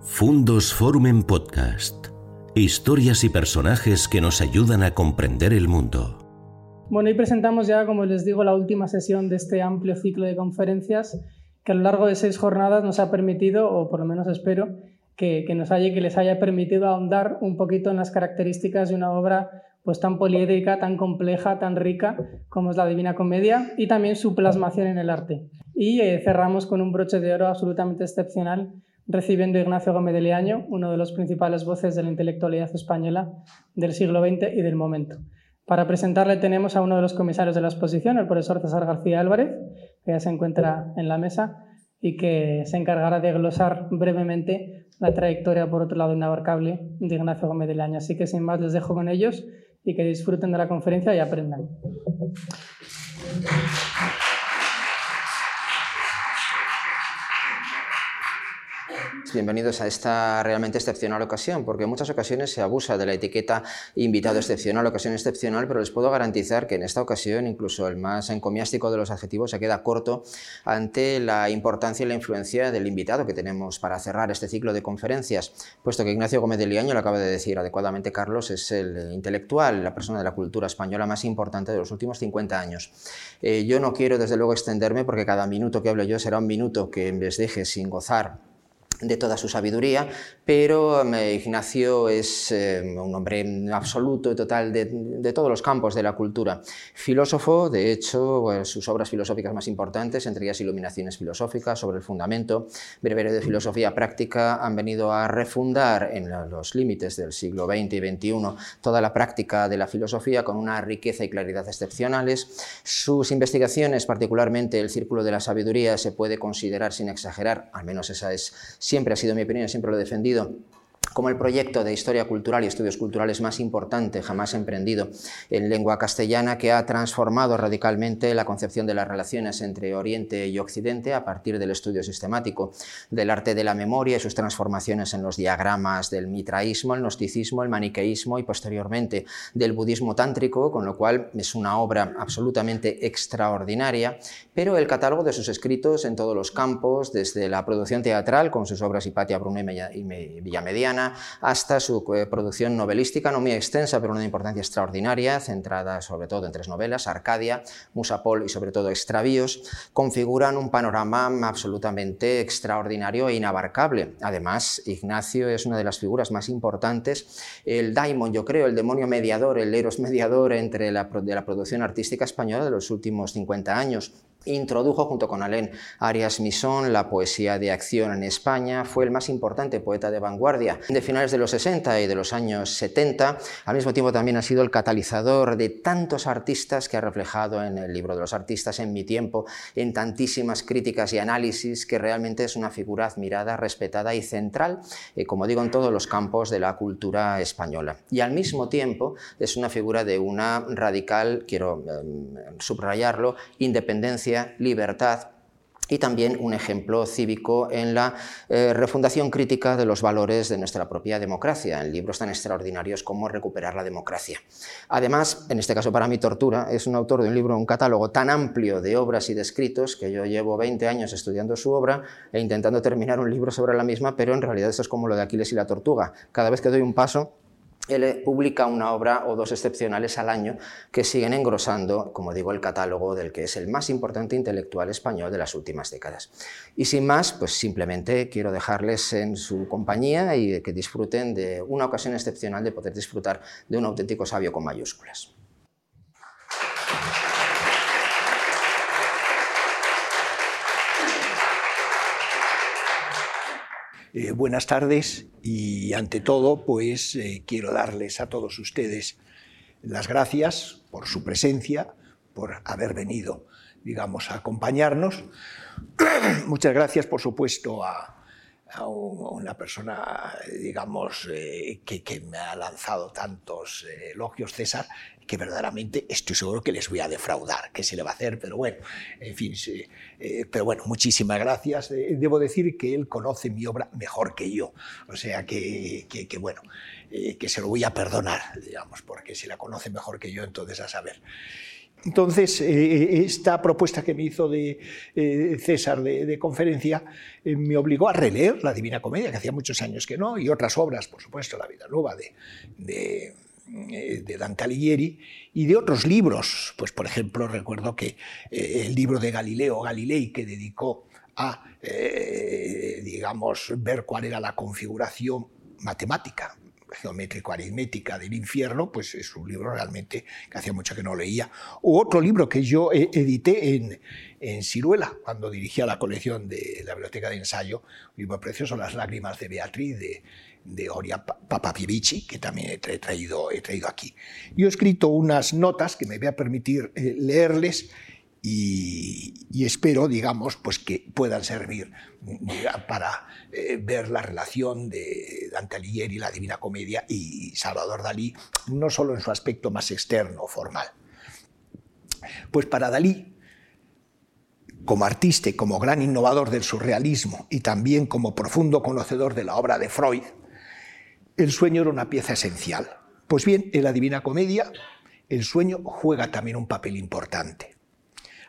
Fundos Forum en Podcast. Historias y personajes que nos ayudan a comprender el mundo. Bueno, hoy presentamos ya, como les digo, la última sesión de este amplio ciclo de conferencias que a lo largo de seis jornadas nos ha permitido, o por lo menos espero, que, nos haya, que les haya permitido ahondar un poquito en las características de una obra pues tan poliédrica, tan compleja, tan rica como es la Divina Comedia y también su plasmación en el arte. Y eh, cerramos con un broche de oro absolutamente excepcional recibiendo Ignacio Gómez de Leaño, uno de los principales voces de la intelectualidad española del siglo XX y del momento. Para presentarle tenemos a uno de los comisarios de la exposición, el profesor César García Álvarez, que ya se encuentra en la mesa y que se encargará de glosar brevemente la trayectoria, por otro lado, inabarcable de Ignacio Gómez de Leaño. Así que sin más les dejo con ellos y que disfruten de la conferencia y aprendan. Bienvenidos a esta realmente excepcional ocasión, porque en muchas ocasiones se abusa de la etiqueta invitado excepcional, ocasión excepcional, pero les puedo garantizar que en esta ocasión incluso el más encomiástico de los adjetivos se queda corto ante la importancia y la influencia del invitado que tenemos para cerrar este ciclo de conferencias, puesto que Ignacio Gómez de Liaño, lo acaba de decir adecuadamente Carlos, es el intelectual, la persona de la cultura española más importante de los últimos 50 años. Eh, yo no quiero desde luego extenderme porque cada minuto que hable yo será un minuto que vez deje sin gozar de toda su sabiduría, pero eh, Ignacio es eh, un hombre absoluto y total de, todos los campos de la cultura. Filósofo, de hecho, sus obras filosóficas más importantes, entre ellas Iluminaciones filosóficas sobre el fundamento, Breviario de filosofía práctica, han venido a refundar en los límites del siglo XX y XXI toda la práctica de la filosofía con una riqueza y claridad excepcionales. Sus investigaciones, particularmente el Círculo de la Sabiduría, se puede considerar sin exagerar, al menos esa es siempre ha sido mi opinión, siempre lo he defendido, como el proyecto de historia cultural y estudios culturales más importante jamás emprendido en lengua castellana, que ha transformado radicalmente la concepción de las relaciones entre Oriente y Occidente a partir del estudio sistemático del arte de la memoria y sus transformaciones en los diagramas del mitraísmo, el gnosticismo, el maniqueísmo y posteriormente del budismo tántrico, con lo cual es una obra absolutamente extraordinaria, pero el catálogo de sus escritos en todos los campos, desde la producción teatral con sus obras Hipatia, Bruno y Villamediana, hasta su eh, producción novelística, no muy extensa, pero una importancia extraordinaria, centrada sobre todo en tres novelas, Arcadia, Musapol y sobre todo Extravíos, configuran un panorama absolutamente extraordinario e inabarcable. Además, Ignacio es una de las figuras más importantes, el daimon, yo creo, el demonio mediador, el eros mediador entre de la producción artística española de los últimos 50 años Introdujo junto con Alain Arias Misson la poesía de acción en España, fue el más importante poeta de vanguardia de finales de los 60 y de los años 70. Al mismo tiempo también ha sido el catalizador de tantos artistas que ha reflejado en el libro de los artistas en mi tiempo, en tantísimas críticas y análisis, que realmente es una figura admirada, respetada y central, eh, como digo, en todos los campos de la cultura española. Y al mismo tiempo es una figura de una radical, quiero em, subrayarlo, independencia libertad y también un ejemplo cívico en la eh, refundación crítica de los valores de nuestra propia democracia, en libros tan extraordinarios como Recuperar la democracia. Además, en este caso para mi tortura, es un autor de un libro, un catálogo tan amplio de obras y de escritos que yo llevo 20 años estudiando su obra e intentando terminar un libro sobre la misma, pero en realidad eso es como lo de Aquiles y la tortuga. Cada vez que doy un paso, él publica una obra o dos excepcionales al año que siguen engrosando, como digo, el catálogo del que es el más importante intelectual español de las últimas décadas. Y sin más, pues simplemente quiero dejarles en su compañía y que disfruten de una ocasión excepcional de poder disfrutar de un auténtico sabio con mayúsculas. Eh, buenas tardes y ante todo, pues eh, quiero darles a todos ustedes las gracias por su presencia, por haber venido, digamos, a acompañarnos. Muchas gracias, por supuesto, a, una persona, digamos, eh, que, que, me ha lanzado tantos elogios, César, que verdaderamente estoy seguro que les voy a defraudar, que se le va a hacer, pero bueno, en fin, eh, pero bueno, muchísimas gracias. Eh, debo decir que él conoce mi obra mejor que yo, o sea que, que, bueno, eh, que se lo voy a perdonar, digamos, porque si la conoce mejor que yo, entonces a saber. Entonces, eh, esta propuesta que me hizo de eh, César de, conferencia eh, me obligó a releer la Divina Comedia, que hacía muchos años que no, y otras obras, por supuesto, La Vida Nueva de, de, Dante Alighieri, y de otros libros. Pues, por ejemplo, recuerdo que el libro de Galileo Galilei, que dedicó a, digamos, ver cuál era la configuración matemática geométrico-aritmética del infierno, pues es un libro realmente que hacía mucho que no leía. O otro libro que yo e-, edité en, en Ciruela, cuando dirigía la colección de la Biblioteca de Ensayo, un libro precioso, Las lágrimas de Beatriz, de, de Oria Papapievici, que también he traído, he traído aquí. Yo he escrito unas notas que me voy a permitir eh, leerles y, espero, digamos, pues que puedan servir para eh, ver la relación de Dante Alighieri, la Divina Comedia y Salvador Dalí, no solo en su aspecto más externo, formal. Pues para Dalí, como artista y como gran innovador del surrealismo y también como profundo conocedor de la obra de Freud, el sueño era una pieza esencial. Pues bien, en la Divina Comedia, el sueño juega también un papel importante.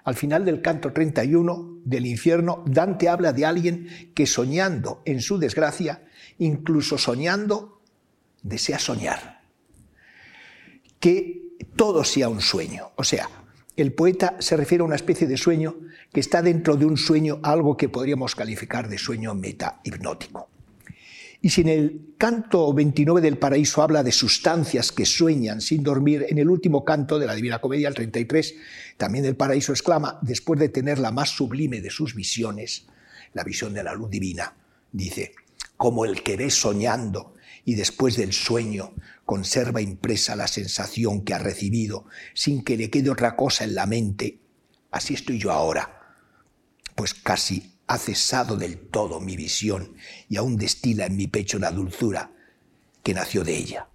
Al final del canto 31 del infierno, Dante habla de alguien que soñando en su desgracia, incluso soñando, desea soñar. Que todo sea un sueño. O sea, el poeta se refiere a una especie de sueño que está dentro de un sueño, algo que podríamos calificar de sueño meta hipnótico. Y si en el canto 29 del paraíso habla de sustancias que sueñan sin dormir, en el último canto de la Divina Comedia, el 33, también el paraíso exclama, después de tener la más sublime de sus visiones, la visión de la luz divina, dice, como el que ve soñando y después del sueño conserva impresa la sensación que ha recibido sin que le quede otra cosa en la mente, así estoy yo ahora, pues casi ha cesado del todo mi visión y aún destila en mi pecho la dulzura que nació de ella.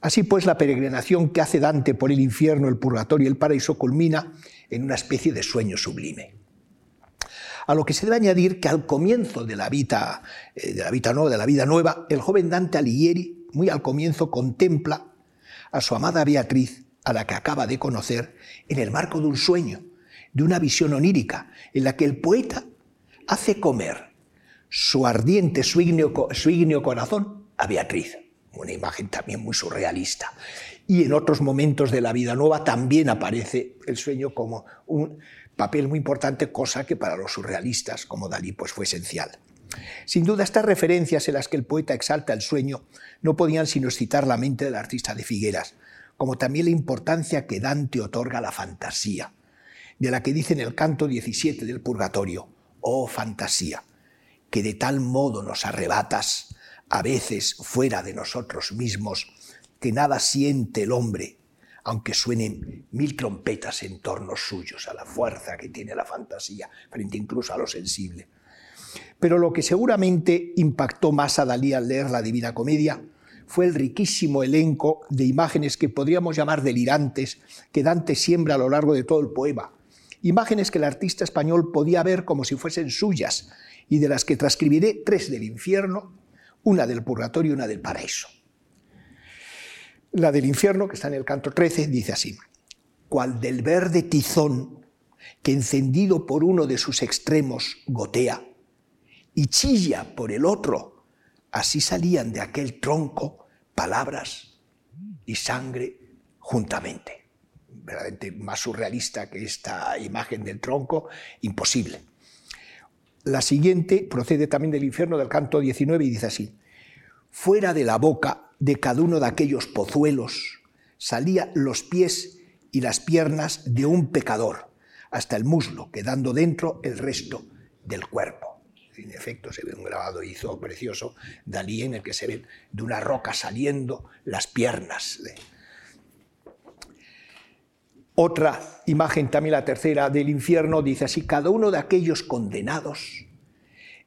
Así pues, la peregrinación que hace Dante por el infierno, el purgatorio y el paraíso culmina en una especie de sueño sublime. A lo que se debe añadir que al comienzo de la vida, eh, de la vida de la vida nueva, el joven Dante Alighieri, muy al comienzo, contempla a su amada Beatriz, a la que acaba de conocer, en el marco de un sueño, de una visión onírica, en la que el poeta hace comer su ardiente, su ígneo, corazón a Beatriz. Una imagen también muy surrealista. Y en otros momentos de la vida nueva también aparece el sueño como un papel muy importante, cosa que para los surrealistas como Dalí pues fue esencial. Sin duda, estas referencias en las que el poeta exalta el sueño no podían sino excitar la mente del artista de Figueras, como también la importancia que Dante otorga a la fantasía, de la que dice en el canto 17 del Purgatorio, oh fantasía, que de tal modo nos arrebatas, a veces fuera de nosotros mismos, que nada siente el hombre, aunque suenen mil trompetas en torno suyos, a la fuerza que tiene la fantasía, frente incluso a lo sensible. Pero lo que seguramente impactó más a Dalí al leer la Divina Comedia fue el riquísimo elenco de imágenes que podríamos llamar delirantes que Dante siembra a lo largo de todo el poema, imágenes que el artista español podía ver como si fuesen suyas y de las que transcribiré tres del infierno, una del purgatorio y una del paraíso. La del infierno, que está en el canto 13, dice así, cual del verde tizón que encendido por uno de sus extremos gotea y chilla por el otro, así salían de aquel tronco palabras y sangre juntamente verdaderamente más surrealista que esta imagen del tronco, imposible. La siguiente procede también del infierno del canto 19 y dice así, fuera de la boca de cada uno de aquellos pozuelos salía los pies y las piernas de un pecador, hasta el muslo, quedando dentro el resto del cuerpo. En efecto, se ve un grabado hizo precioso, Dalí, en el que se ven de una roca saliendo las piernas de, otra imagen, también la tercera del infierno, dice así, cada uno de aquellos condenados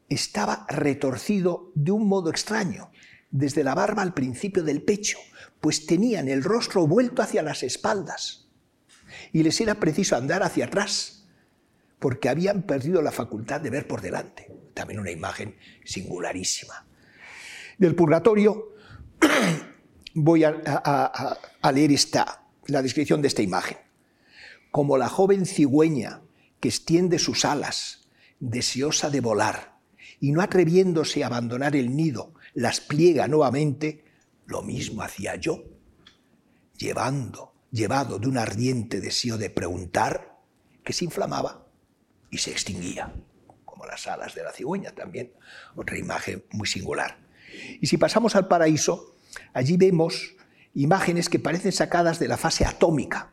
estaba retorcido de un modo extraño, desde la barba al principio del pecho, pues tenían el rostro vuelto hacia las espaldas y les era preciso andar hacia atrás, porque habían perdido la facultad de ver por delante. También una imagen singularísima. Del purgatorio voy a, leer esta, la descripción de esta imagen. Como la joven cigüeña que extiende sus alas, deseosa de volar, y no atreviéndose a abandonar el nido, las pliega nuevamente, lo mismo hacía yo, llevando, llevado de un ardiente deseo de preguntar, que se inflamaba y se extinguía, como las alas de la cigüeña también, otra imagen muy singular. Y si pasamos al paraíso, allí vemos imágenes que parecen sacadas de la fase atómica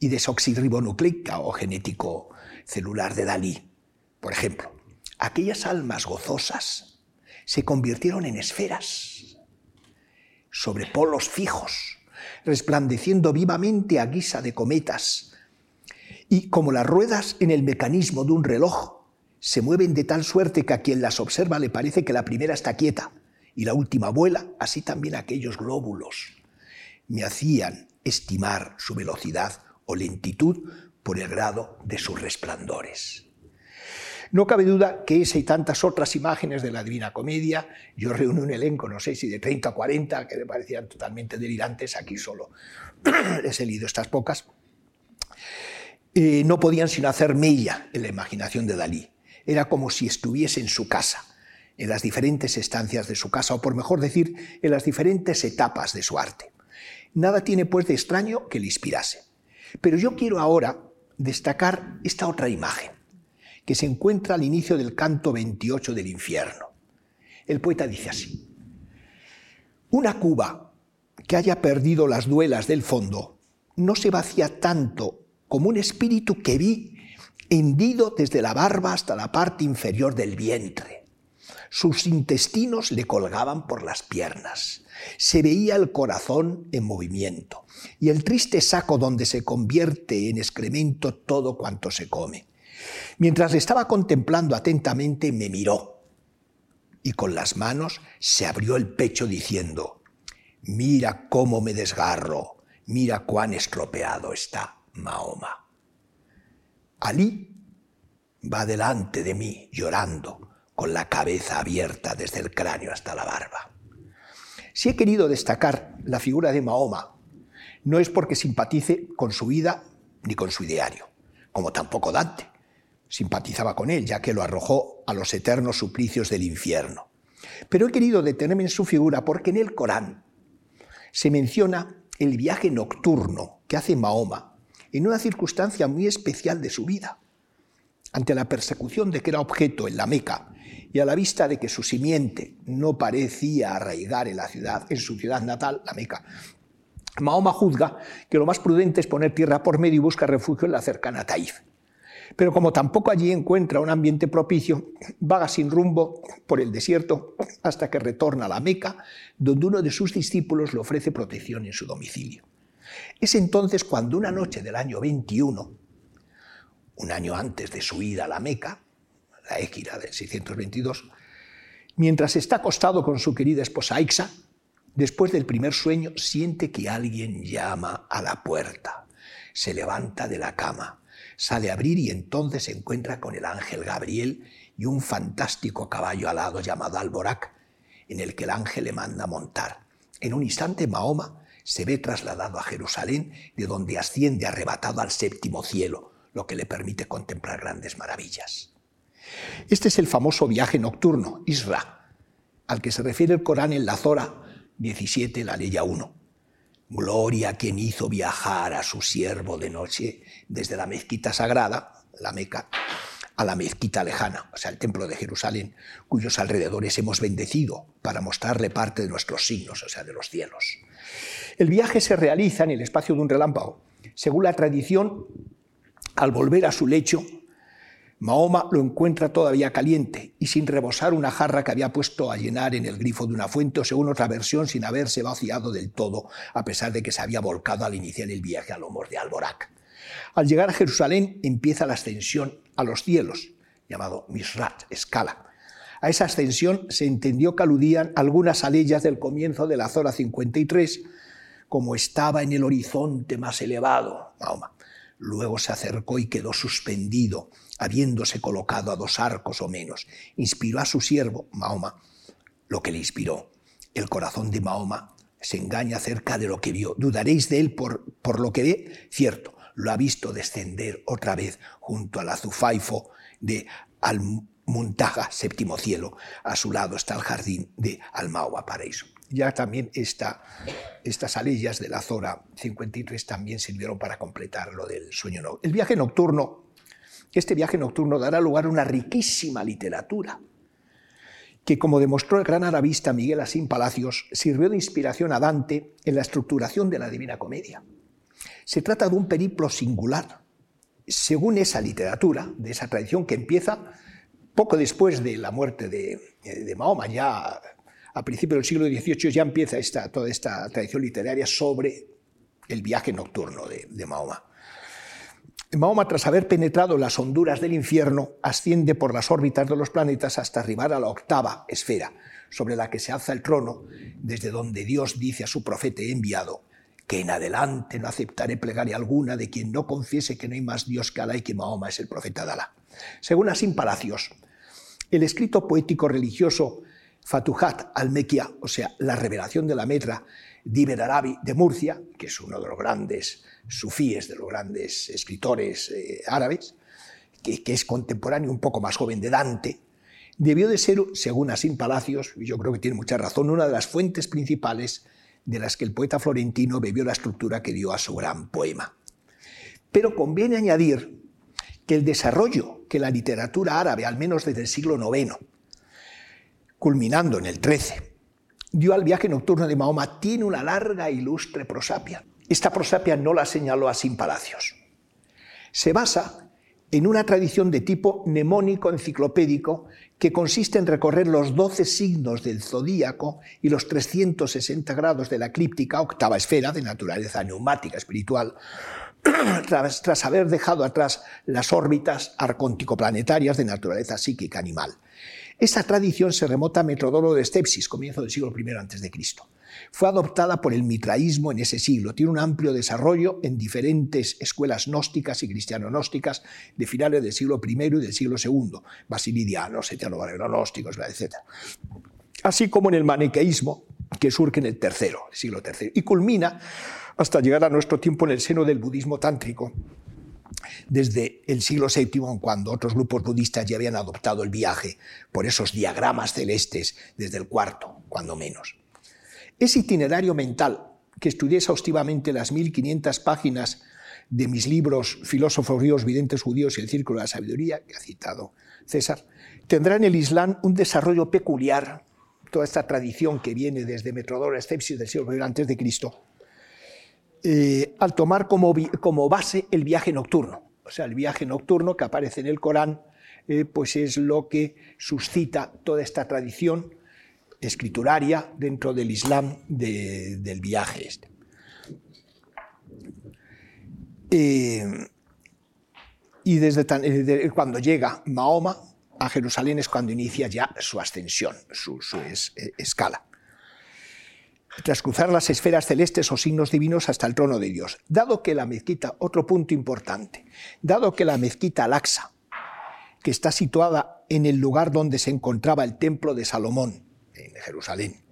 y desoxirribonucleica o genético celular de Dalí. Por ejemplo, aquellas almas gozosas se convirtieron en esferas sobre polos fijos, resplandeciendo vivamente a guisa de cometas, y como las ruedas en el mecanismo de un reloj se mueven de tal suerte que a quien las observa le parece que la primera está quieta y la última vuela, así también aquellos glóbulos me hacían estimar su velocidad o lentitud por el grado de sus resplandores. No cabe duda que esa y tantas otras imágenes de la Divina Comedia, yo reuní un elenco, no sé si de 30 o 40, que me parecían totalmente delirantes, aquí solo he leído estas pocas, eh, no podían sino hacer mella en la imaginación de Dalí. Era como si estuviese en su casa, en las diferentes estancias de su casa, o por mejor decir, en las diferentes etapas de su arte. Nada tiene pues de extraño que le inspirase. Pero yo quiero ahora destacar esta otra imagen, que se encuentra al inicio del canto 28 del infierno. El poeta dice así, una cuba que haya perdido las duelas del fondo no se vacía tanto como un espíritu que vi hendido desde la barba hasta la parte inferior del vientre. Sus intestinos le colgaban por las piernas. Se veía el corazón en movimiento y el triste saco donde se convierte en excremento todo cuanto se come. Mientras le estaba contemplando atentamente, me miró y con las manos se abrió el pecho diciendo, mira cómo me desgarro, mira cuán estropeado está Mahoma. Alí va delante de mí llorando, con la cabeza abierta desde el cráneo hasta la barba. Si he querido destacar la figura de Mahoma, no es porque simpatice con su vida ni con su ideario, como tampoco Dante simpatizaba con él, ya que lo arrojó a los eternos suplicios del infierno. Pero he querido detenerme en su figura porque en el Corán se menciona el viaje nocturno que hace Mahoma en una circunstancia muy especial de su vida. Ante la persecución de que era objeto en la Meca y a la vista de que su simiente no parecía arraigar en la ciudad, en su ciudad natal, la Meca, Mahoma juzga que lo más prudente es poner tierra por medio y busca refugio en la cercana Taif. Pero como tampoco allí encuentra un ambiente propicio, vaga sin rumbo por el desierto hasta que retorna a la Meca, donde uno de sus discípulos le ofrece protección en su domicilio. Es entonces cuando una noche del año 21, un año antes de su ida a la Meca, la équira del 622, mientras está acostado con su querida esposa Aixa, después del primer sueño siente que alguien llama a la puerta. Se levanta de la cama, sale a abrir y entonces se encuentra con el ángel Gabriel y un fantástico caballo alado llamado Alborac, en el que el ángel le manda montar. En un instante Mahoma se ve trasladado a Jerusalén, de donde asciende arrebatado al séptimo cielo, lo que le permite contemplar grandes maravillas. Este es el famoso viaje nocturno, Isra, al que se refiere el Corán en la Zora 17, la ley 1. Gloria a quien hizo viajar a su siervo de noche desde la mezquita sagrada, la Meca, a la mezquita lejana, o sea, el templo de Jerusalén, cuyos alrededores hemos bendecido para mostrarle parte de nuestros signos, o sea, de los cielos. El viaje se realiza en el espacio de un relámpago. Según la tradición, al volver a su lecho, Mahoma lo encuentra todavía caliente y sin rebosar una jarra que había puesto a llenar en el grifo de una fuente o según otra versión sin haberse vaciado del todo a pesar de que se había volcado al iniciar el viaje a lomos de Alborac. Al llegar a Jerusalén empieza la ascensión a los cielos, llamado Misrat, escala. A esa ascensión se entendió que aludían algunas aleyas del comienzo de la Zora 53, como estaba en el horizonte más elevado, Mahoma. Luego se acercó y quedó suspendido, habiéndose colocado a dos arcos o menos. Inspiró a su siervo, Mahoma, lo que le inspiró. El corazón de Mahoma se engaña acerca de lo que vio. ¿Dudaréis de él por, por lo que ve? Cierto, lo ha visto descender otra vez junto al azufaifo de Al-Muntaha, séptimo cielo. A su lado está el jardín de Almaua, paraíso. Ya también esta, estas aleyas de la Zora 53 también sirvieron para completar lo del sueño nocturno. El viaje nocturno, este viaje nocturno dará lugar a una riquísima literatura que, como demostró el gran arabista Miguel Asín Palacios, sirvió de inspiración a Dante en la estructuración de la Divina Comedia. Se trata de un periplo singular, según esa literatura, de esa tradición que empieza poco después de la muerte de, Mahoma, ya a principios del siglo XVIII ya empieza toda esta tradición literaria sobre el viaje nocturno de, de Mahoma. Mahoma, tras haber penetrado las honduras del infierno, asciende por las órbitas de los planetas hasta arribar a la octava esfera, sobre la que se alza el trono, desde donde Dios dice a su profeta enviado, que en adelante no aceptaré plegaria alguna de quien no confiese que no hay más Dios que Alá y que Mahoma es el profeta de Alá. Según Asim Palacios, el escrito poético religioso Fatuhat al-Mekia, o sea, la revelación de la metra de Arabi de Murcia, que es uno de los grandes sufíes, de los grandes escritores eh, árabes, que, que, es contemporáneo, un poco más joven de Dante, debió de ser, según Asim Palacios, y yo creo que tiene mucha razón, una de las fuentes principales de las que el poeta florentino bebió la estructura que dio a su gran poema. Pero conviene añadir que el desarrollo que la literatura árabe, al menos desde el siglo IX, culminando en el XIII, dio al viaje nocturno de Mahoma, tiene una larga e ilustre prosapia. Esta prosapia no la señaló a Sin Palacios. Se basa en una tradición de tipo mnemónico enciclopédico que consiste en recorrer los 12 signos del zodíaco y los 360 grados de la eclíptica octava esfera de naturaleza neumática espiritual, tras, haber dejado atrás las órbitas arcóntico-planetarias de naturaleza psíquica animal. Esa tradición se remota a Metrodoro de Stepsis, comienzo del siglo I a.C. Fue adoptada por el mitraísmo en ese siglo. Tiene un amplio desarrollo en diferentes escuelas gnósticas y cristiano-gnósticas de finales del siglo I y del siglo II, basilidianos, gnósticos, etc. Así como en el maniqueísmo, que surge en el tercero, siglo III, y culmina hasta llegar a nuestro tiempo en el seno del budismo tántrico, desde el siglo VII, cuando otros grupos budistas ya habían adoptado el viaje por esos diagramas celestes desde el cuarto, cuando menos. Ese itinerario mental, que estudié exhaustivamente las 1500 páginas de mis libros Filósofos ríos, videntes judíos y el Círculo de la Sabiduría, que ha citado César, tendrá en el Islam un desarrollo peculiar, toda esta tradición que viene desde Metrodoro Escepsis del siglo I antes de Cristo, eh, al tomar como, como, base el viaje nocturno. O sea, el viaje nocturno que aparece en el Corán, eh, pues es lo que suscita toda esta tradición escrituraria dentro del Islam del viaje este. Eh, y desde cuando llega Mahoma a Jerusalén es cuando inicia ya su ascensión, su, escala tras cruzar las esferas celestes o signos divinos hasta el trono de Dios. Dado que la mezquita, otro punto importante, dado que la mezquita Al-Aqsa, que está situada en el lugar donde se encontraba el templo de Salomón, en Jerusalén,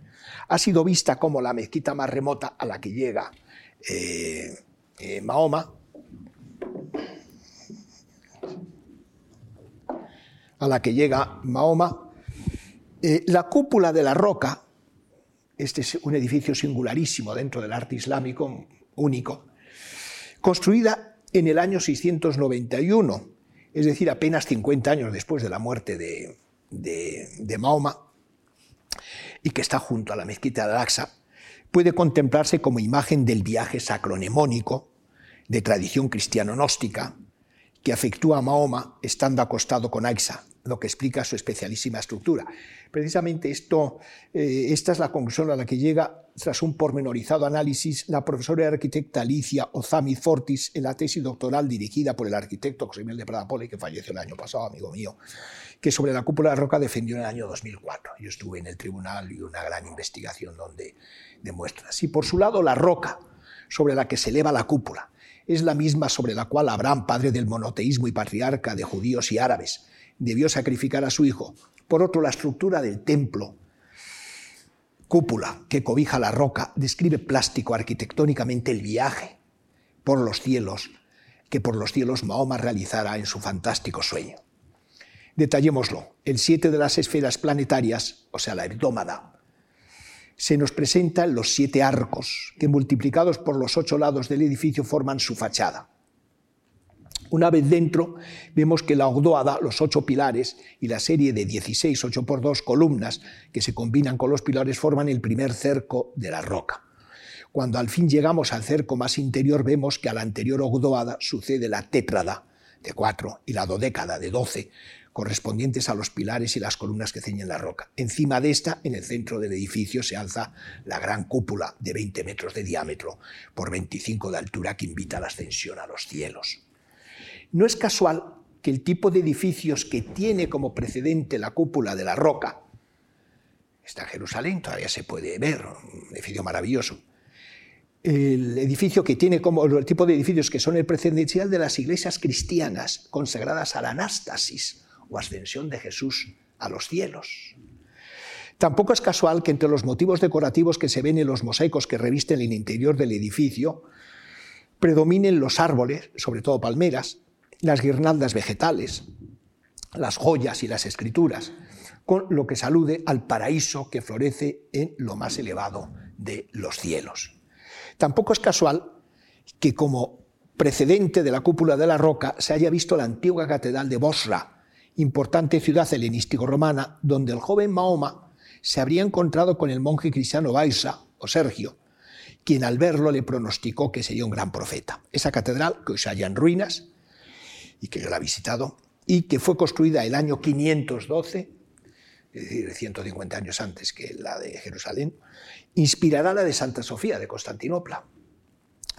ha sido vista como la mezquita más remota a la que llega eh, eh, Mahoma, a la que llega Mahoma, eh, la cúpula de la roca este es un edificio singularísimo dentro del arte islámico, único, construida en el año 691, es decir, apenas 50 años después de la muerte de, Mahoma, y que está junto a la mezquita de Al-Aqsa, puede contemplarse como imagen del viaje sacronemónico de tradición cristiano-gnóstica que afectúa a Mahoma estando acostado con Aixa, lo que explica su especialísima estructura. Precisamente esto, eh, esta es la conclusión a la que llega, tras un pormenorizado análisis, la profesora y arquitecta Alicia Ozami Fortis en la tesis doctoral dirigida por el arquitecto José Miguel de Prada Pole, que falleció el año pasado, amigo mío, que sobre la cúpula de roca defendió en el año 2004. Yo estuve en el tribunal y una gran investigación donde demuestra. Si por su lado la roca sobre la que se eleva la cúpula es la misma sobre la cual Abraham, padre del monoteísmo y patriarca de judíos y árabes, debió sacrificar a su hijo. Por otro, la estructura del templo, cúpula que cobija la roca, describe plástico arquitectónicamente el viaje por los cielos que por los cielos Mahoma realizara en su fantástico sueño. Detallémoslo. El siete de las esferas planetarias, o sea, la hebdómada, se nos presentan los siete arcos, que multiplicados por los ocho lados del edificio forman su fachada. Una vez dentro, vemos que la ogdoada, los ocho pilares y la serie de 16 8 por 2 columnas que se combinan con los pilares forman el primer cerco de la roca. Cuando al fin llegamos al cerco más interior, vemos que a la anterior ogdoada sucede la tétrada de 4 y la dodécada de 12, correspondientes a los pilares y las columnas que ceñen la roca. Encima de esta, en el centro del edificio, se alza la gran cúpula de 20 metros de diámetro por 25 de altura que invita a la ascensión a los cielos. No es casual que el tipo de edificios que tiene como precedente la cúpula de la roca, está en Jerusalén, todavía se puede ver, un edificio maravilloso, el edificio que tiene como el tipo de edificios que son el precedencial de las iglesias cristianas consagradas a la anástasis o ascensión de Jesús a los cielos. Tampoco es casual que entre los motivos decorativos que se ven en los mosaicos que revisten el interior del edificio predominen los árboles, sobre todo palmeras, las guirnaldas vegetales, las joyas y las escrituras, con lo que salude al paraíso que florece en lo más elevado de los cielos. Tampoco es casual que como precedente de la cúpula de la roca se haya visto la antigua catedral de Bosra, importante ciudad helenístico-romana, donde el joven Mahoma se habría encontrado con el monje cristiano Baisa o Sergio, quien al verlo le pronosticó que sería un gran profeta. Esa catedral, que hoy se halla en ruinas, y que yo la he visitado, y que fue construida el año 512, es decir, 150 años antes que la de Jerusalén, inspirará la de Santa Sofía de Constantinopla.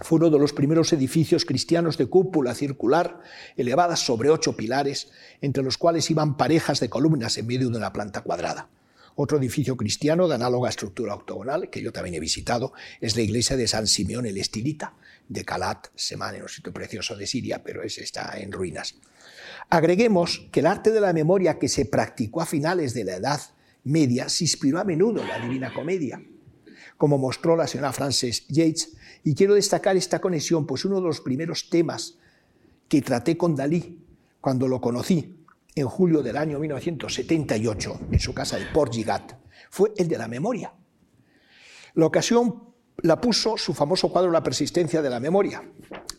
Fue uno de los primeros edificios cristianos de cúpula circular, elevadas sobre ocho pilares, entre los cuales iban parejas de columnas en medio de una planta cuadrada. Otro edificio cristiano de análoga estructura octogonal, que yo también he visitado, es la iglesia de San Simeón el Estilita, de Calat, Semán, en un sitio precioso de Siria, pero ese está en ruinas. Agreguemos que el arte de la memoria que se practicó a finales de la Edad Media se inspiró a menudo en la Divina Comedia, como mostró la señora Frances Yates, y quiero destacar esta conexión, pues uno de los primeros temas que traté con Dalí cuando lo conocí en julio del año 1978 en su casa de Port fue el de la memoria. La ocasión la puso su famoso cuadro La persistencia de la memoria.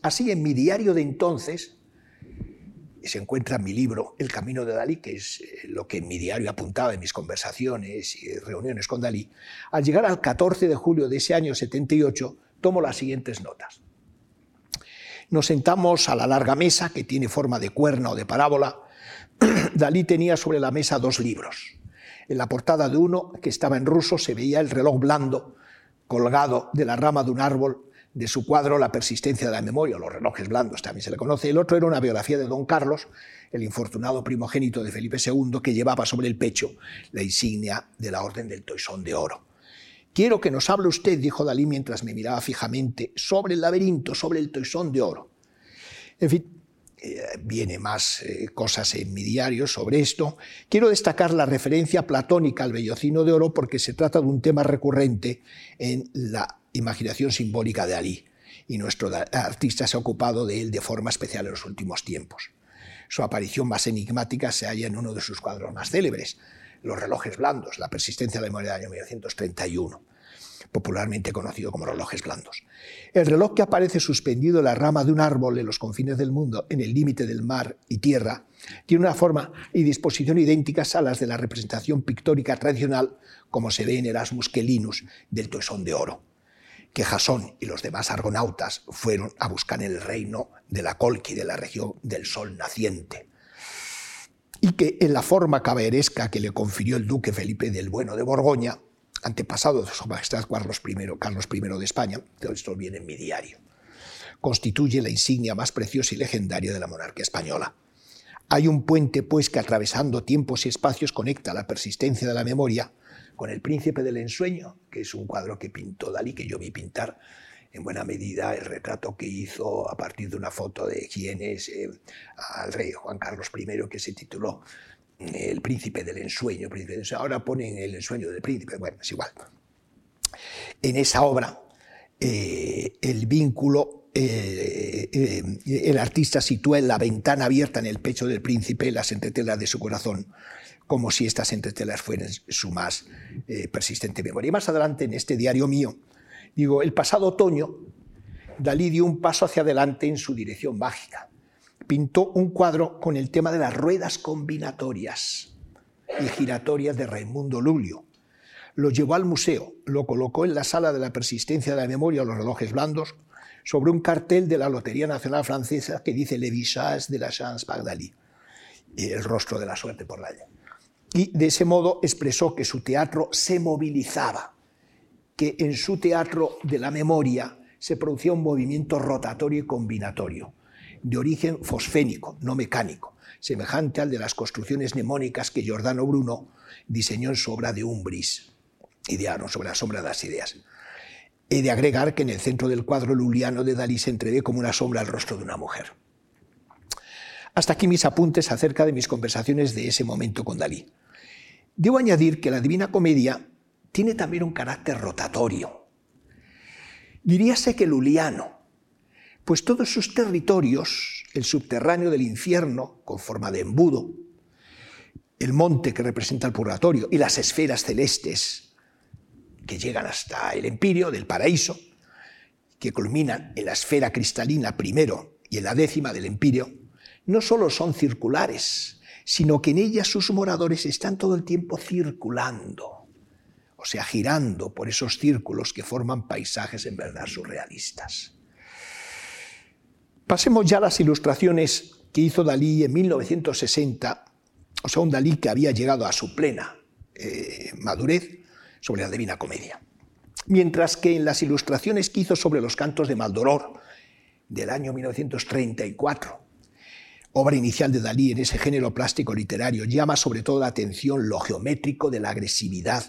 Así, en mi diario de entonces, se encuentra en mi libro El Camino de Dalí, que es eh, lo que en mi diario apuntaba en mis conversaciones y reuniones con Dalí, al llegar al 14 de julio de ese año 78, tomo las siguientes notas. Nos sentamos a la larga mesa, que tiene forma de cuerno o de parábola. Dalí tenía sobre la mesa dos libros. En la portada de uno, que estaba en ruso, se veía el reloj blando colgado de la rama de un árbol de su cuadro La persistencia de la memoria, los relojes blandos también se le conoce. El otro era una biografía de don Carlos, el infortunado primogénito de Felipe II, que llevaba sobre el pecho la insignia de la Orden del Toisón de Oro. Quiero que nos hable usted, dijo Dalí mientras me miraba fijamente, sobre el laberinto, sobre el Toisón de Oro. En fin, eh, viene más eh, cosas en mi diario sobre esto. Quiero destacar la referencia platónica al bellocino de oro porque se trata de un tema recurrente en la imaginación simbólica de Ali, y nuestro artista se ha ocupado de él de forma especial en los últimos tiempos. Su aparición más enigmática se halla en uno de sus cuadros más célebres, Los relojes blandos, la persistencia de la memoria del año 1931 popularmente conocido como relojes blandos. El reloj que aparece suspendido en la rama de un árbol en los confines del mundo, en el límite del mar y tierra, tiene una forma y disposición idénticas a las de la representación pictórica tradicional, como se ve en Erasmus Quelinus del Toisón de Oro que Jasón y los demás argonautas fueron a buscar el reino de la Colqui, de la región del sol naciente. Y que en la forma caballeresca que le confirió el duque Felipe del Bueno de Borgoña, antepasado de su majestad Carlos I, Carlos I de España, todo esto viene en mi diario, constituye la insignia más preciosa y legendaria de la monarquía española. Hay un puente, pues, que atravesando tiempos y espacios conecta la persistencia de la memoria con El Príncipe del Ensueño, que es un cuadro que pintó Dalí, que yo vi pintar en buena medida el retrato que hizo a partir de una foto de quién es eh, al rey Juan Carlos I, que se tituló eh, El Príncipe del Ensueño. Ahora ponen el ensueño del príncipe, bueno, es igual. En esa obra, eh, el vínculo el artista sitúa en la ventana abierta en el pecho del príncipe las entretelas de su corazón, como si estas entretelas fueran su más eh, persistente memoria. Y más adelante, en este diario mío, digo, el pasado otoño, Dalí dio un paso hacia adelante en su dirección mágica. Pintó un cuadro con el tema de las ruedas combinatorias y giratorias de Raimundo Lulio. Lo llevó al museo, lo colocó en la sala de la persistencia de la memoria los relojes blandos, sobre un cartel de la Lotería Nacional Francesa que dice Le visage de la chance par Dalí, el rostro de la suerte por Dalí. Y de ese modo expresó que su teatro se movilizaba, que en su teatro de la memoria se producía un movimiento rotatorio y combinatorio, de origen fosfénico, no mecánico, semejante al de las construcciones mnemónicas que Giordano Bruno diseñó en su obra de Umbris, idearon sobre la sombra de las ideas. He de agregar que en el centro del cuadro luliano de Dalí se entrevé como una sombra al rostro de una mujer. Hasta aquí mis apuntes acerca de mis conversaciones de ese momento con Dalí. Debo añadir que la Divina Comedia tiene también un carácter rotatorio. Diríase que luliano, pues todos sus territorios, el subterráneo del infierno, con forma de embudo, el monte que representa el purgatorio y las esferas celestes que llegan hasta el empirio del paraíso, que culminan en la esfera cristalina primero y en la décima del empirio, no solo son circulares, sino que en ellas sus moradores están todo el tiempo circulando, o sea, girando por esos círculos que forman paisajes en verdad surrealistas. Pasemos ya a las ilustraciones que hizo Dalí en 1960, o sea, un Dalí que había llegado a su plena eh, madurez, sobre la Divina Comedia. Mientras que en las ilustraciones que hizo sobre los cantos de Maldoror del año 1934, obra inicial de Dalí en ese género plástico literario, llama sobre todo la atención lo geométrico de la agresividad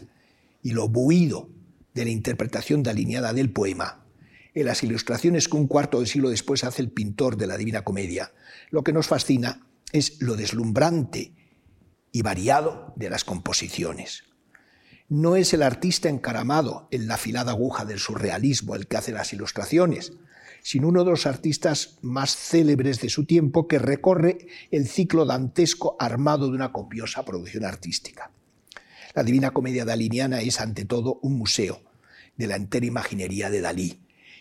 y lo buido de la interpretación delineada del poema. En las ilustraciones que un cuarto de siglo después hace el pintor de la Divina Comedia, lo que nos fascina es lo deslumbrante y variado de las composiciones. No es el artista encaramado en la afilada aguja del surrealismo el que hace las ilustraciones, sino uno de los artistas más célebres de su tiempo que recorre el ciclo dantesco armado de una copiosa producción artística. La Divina Comedia daliniana es ante todo un museo de la entera imaginería de Dalí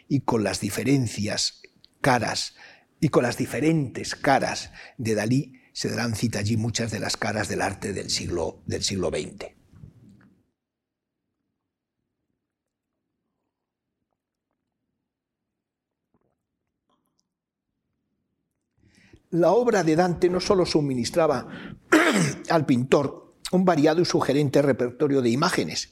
y con las diferencias caras y con las diferentes caras de Dalí se darán cita allí muchas de las caras del arte del siglo, del siglo XX. La obra de Dante no solo suministraba al pintor un variado y sugerente repertorio de imágenes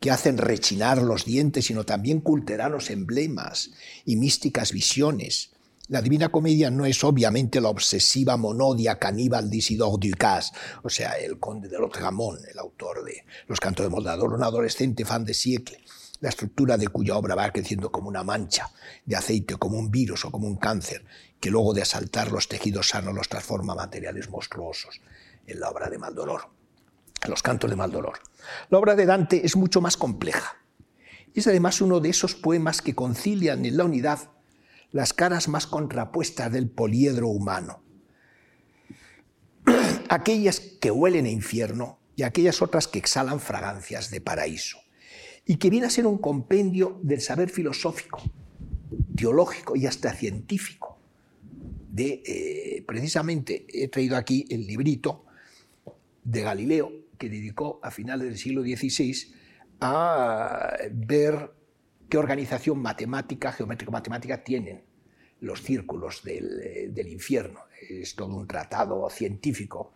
que hacen rechinar los dientes, sino también culteranos emblemas y místicas visiones. La Divina Comedia no es obviamente la obsesiva monodia caníbal d'Isidore Ducasse, o sea, el conde de Lotramont, el autor de Los cantos de Moldador, un adolescente fan de Siecle, la estructura de cuya obra va creciendo como una mancha de aceite, como un virus o como un cáncer, que luego de asaltar los tejidos sanos los transforma a materiales monstruosos en la obra de Maldolor, en los cantos de Maldolor. La obra de Dante es mucho más compleja. Es además uno de esos poemas que concilian en la unidad las caras más contrapuestas del poliedro humano. Aquellas que huelen a infierno y aquellas otras que exhalan fragancias de paraíso. Y que viene a ser un compendio del saber filosófico, teológico y hasta científico de, eh, precisamente he traído aquí el librito de Galileo, que dedicó a finales del siglo XVI a ver qué organización matemática, geométrico-matemática tienen los círculos del, del, infierno. Es todo un tratado científico,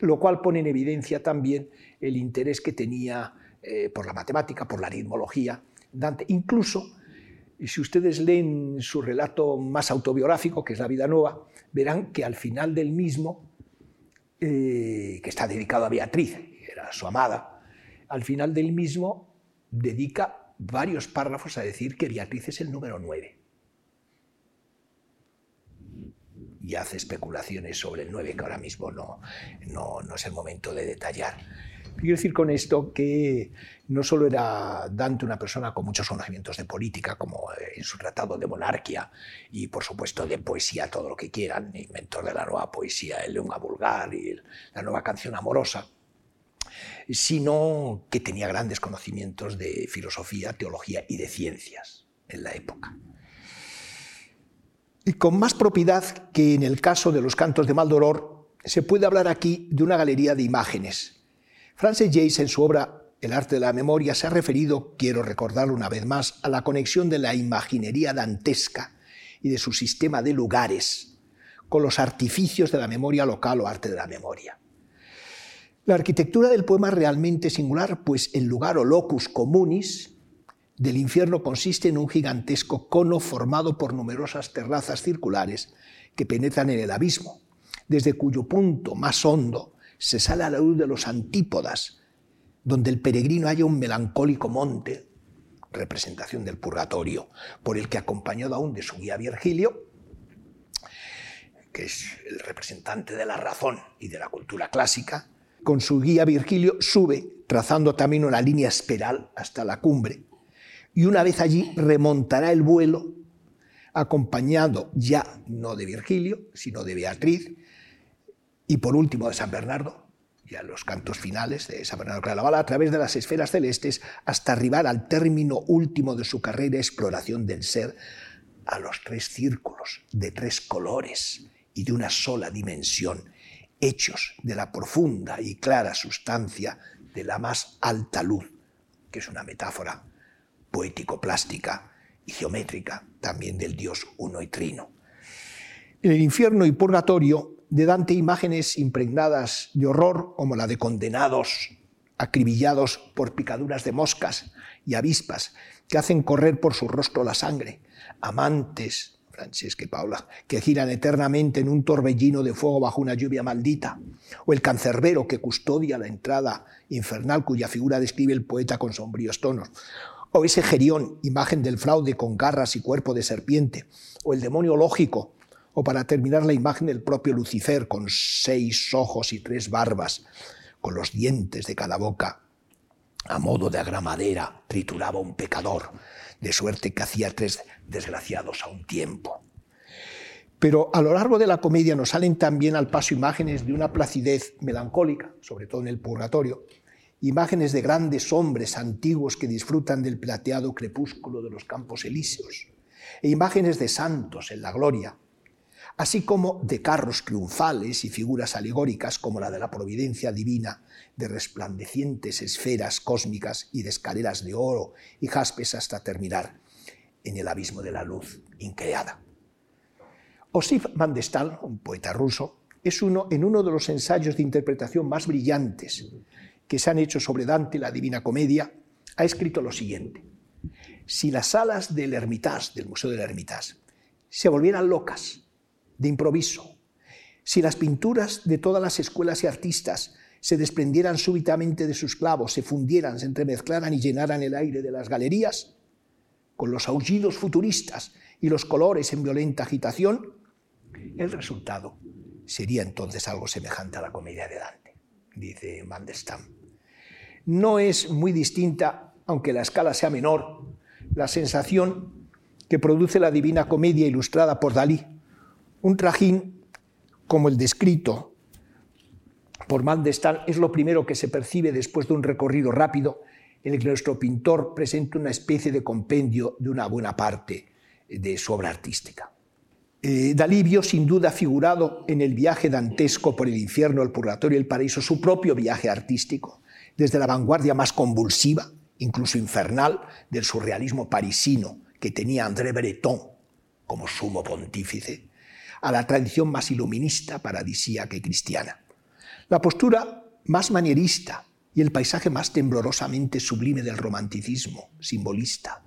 lo cual pone en evidencia también el interés que tenía eh, por la matemática, por la aritmología, Dante, incluso y si ustedes leen su relato más autobiográfico, que es La vida nueva, verán que al final del mismo, eh, que está dedicado a Beatriz, que era su amada, al final del mismo dedica varios párrafos a decir que Beatriz es el número 9. Y hace especulaciones sobre el 9, que ahora mismo no, no, no es el momento de detallar. Quiero decir con esto que no solo era Dante una persona con muchos conocimientos de política, como en su tratado de monarquía, y por supuesto de poesía, todo lo que quieran, inventor de la nueva poesía, el Lunga Vulgar y la nueva canción amorosa, sino que tenía grandes conocimientos de filosofía, teología y de ciencias en la época. Y con más propiedad que en el caso de los cantos de Maldoror, se puede hablar aquí de una galería de imágenes. Francis Jace en su obra El arte de la memoria se ha referido, quiero recordarlo una vez más, a la conexión de la imaginería dantesca y de su sistema de lugares con los artificios de la memoria local o arte de la memoria. La arquitectura del poema es realmente singular, pues el lugar o locus communis del infierno consiste en un gigantesco cono formado por numerosas terrazas circulares que penetran en el abismo, desde cuyo punto más hondo se sale a la luz de los antípodas, donde el peregrino halla un melancólico monte, representación del purgatorio, por el que acompañado aún de su guía Virgilio, que es el representante de la razón y de la cultura clásica, con su guía Virgilio sube, trazando también una línea espiral hasta la cumbre, y una vez allí remontará el vuelo acompañado ya no de Virgilio, sino de Beatriz y por último de San Bernardo, ya los cantos finales de San Bernardo Claraval, a través de las esferas celestes hasta arribar al término último de su carrera exploración del ser, a los tres círculos de tres colores y de una sola dimensión, hechos de la profunda y clara sustancia de la más alta luz, que es una metáfora poético-plástica y geométrica también del Dios uno y trino. En el infierno y purgatorio de Dante imágenes impregnadas de horror como la de condenados acribillados por picaduras de moscas y avispas que hacen correr por su rostro la sangre, amantes, Francesca y Paula, que giran eternamente en un torbellino de fuego bajo una lluvia maldita, o el cancerbero que custodia la entrada infernal cuya figura describe el poeta con sombríos tonos, o ese Gerión, imagen del fraude con garras y cuerpo de serpiente, o el demonio lógico, o para terminar la imagen del propio Lucifer con seis ojos y tres barbas, con los dientes de cada boca, a modo de agramadera, trituraba un pecador, de suerte que hacía tres desgraciados a un tiempo. Pero a lo largo de la comedia nos salen también al paso imágenes de una placidez melancólica, sobre todo en el purgatorio, imágenes de grandes hombres antiguos que disfrutan del plateado crepúsculo de los campos elíseos, e imágenes de santos en la gloria, así como de carros triunfales y figuras alegóricas como la de la providencia divina, de resplandecientes esferas cósmicas y de escaleras de oro y jaspes hasta terminar en el abismo de la luz increada. Osif Mandestal, un poeta ruso, es uno en uno de los ensayos de interpretación más brillantes que se han hecho sobre Dante la Divina Comedia, ha escrito lo siguiente. Si las salas del Hermitage, del Museo del Hermitage, se volvieran locas, de improviso, si las pinturas de todas las escuelas y artistas se desprendieran súbitamente de sus clavos, se fundieran, se entremezclaran y llenaran el aire de las galerías, con los aullidos futuristas y los colores en violenta agitación, el resultado sería entonces algo semejante a la comedia de Dante, dice Mandelstam no es muy distinta, aunque la escala sea menor, la sensación que produce la Divina Comedia ilustrada por Dalí. Un trajín como el descrito por Mandestal es lo primero que se percibe después de un recorrido rápido en el que nuestro pintor presenta una especie de compendio de una buena parte de su obra artística. Eh, sin duda figurado en el viaje dantesco por el infierno, el purgatorio y el paraíso su propio viaje artístico desde la vanguardia más convulsiva, incluso infernal, del surrealismo parisino que tenía André Breton como sumo pontífice, a la tradición más iluminista, paradisíaca y cristiana. La postura más manierista y el paisaje más temblorosamente sublime del romanticismo, simbolista.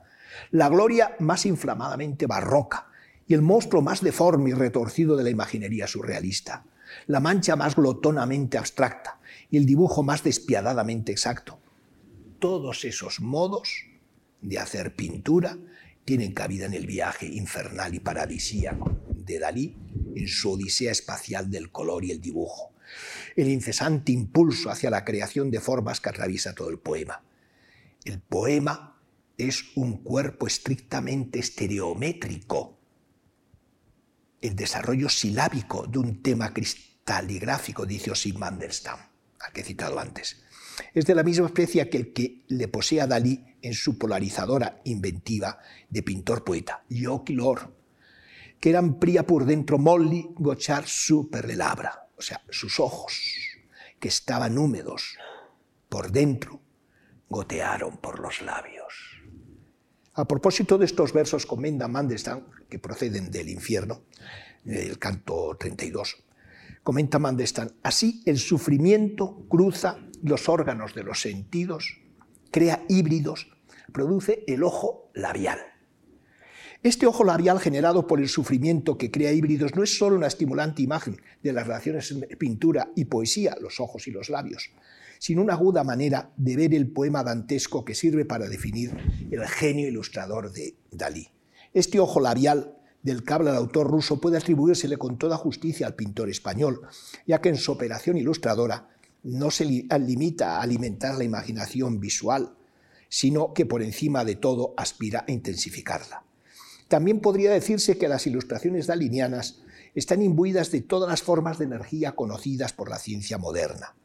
La gloria más inflamadamente barroca y el monstruo más deforme y retorcido de la imaginería surrealista. La mancha más glotonamente abstracta y el dibujo más despiadadamente exacto. Todos esos modos de hacer pintura tienen cabida en el viaje infernal y paradisíaco de Dalí en su odisea espacial del color y el dibujo. el incesante impulso hacia la creación de formas que atraviesa todo el poema. El poema es un cuerpo estrictamente estereométrico, el desarrollo silábico de un tema cristaligráfico, dice Osip Mandelstam, al que he citado antes. Es de la misma especie que el que le posee a Dalí en su polarizadora inventiva de pintor-poeta, Lor, que eran pria por dentro molli gochar su per le labra, o sea, sus ojos, que estaban húmedos por dentro, gotearon por los labios. A propósito de estos versos comenda Mandelstam, que proceden del infierno, el canto 32, comenta Mandelstam, así el sufrimiento cruza los órganos de los sentidos, crea híbridos, produce el ojo labial. Este ojo labial generado por el sufrimiento que crea híbridos no es solo una estimulante imagen de las relaciones entre pintura y poesía, los ojos y los labios, sino una aguda manera de ver el poema dantesco que sirve para definir el genio ilustrador de Dalí. Este ojo labial del que habla el autor ruso puede atribuírsele con toda justicia al pintor español, ya que en su operación ilustradora no se limita a alimentar la imaginación visual, sino que por encima de todo aspira a intensificarla. También podría decirse que las ilustraciones dalinianas están imbuidas de todas las formas de energía conocidas por la ciencia moderna.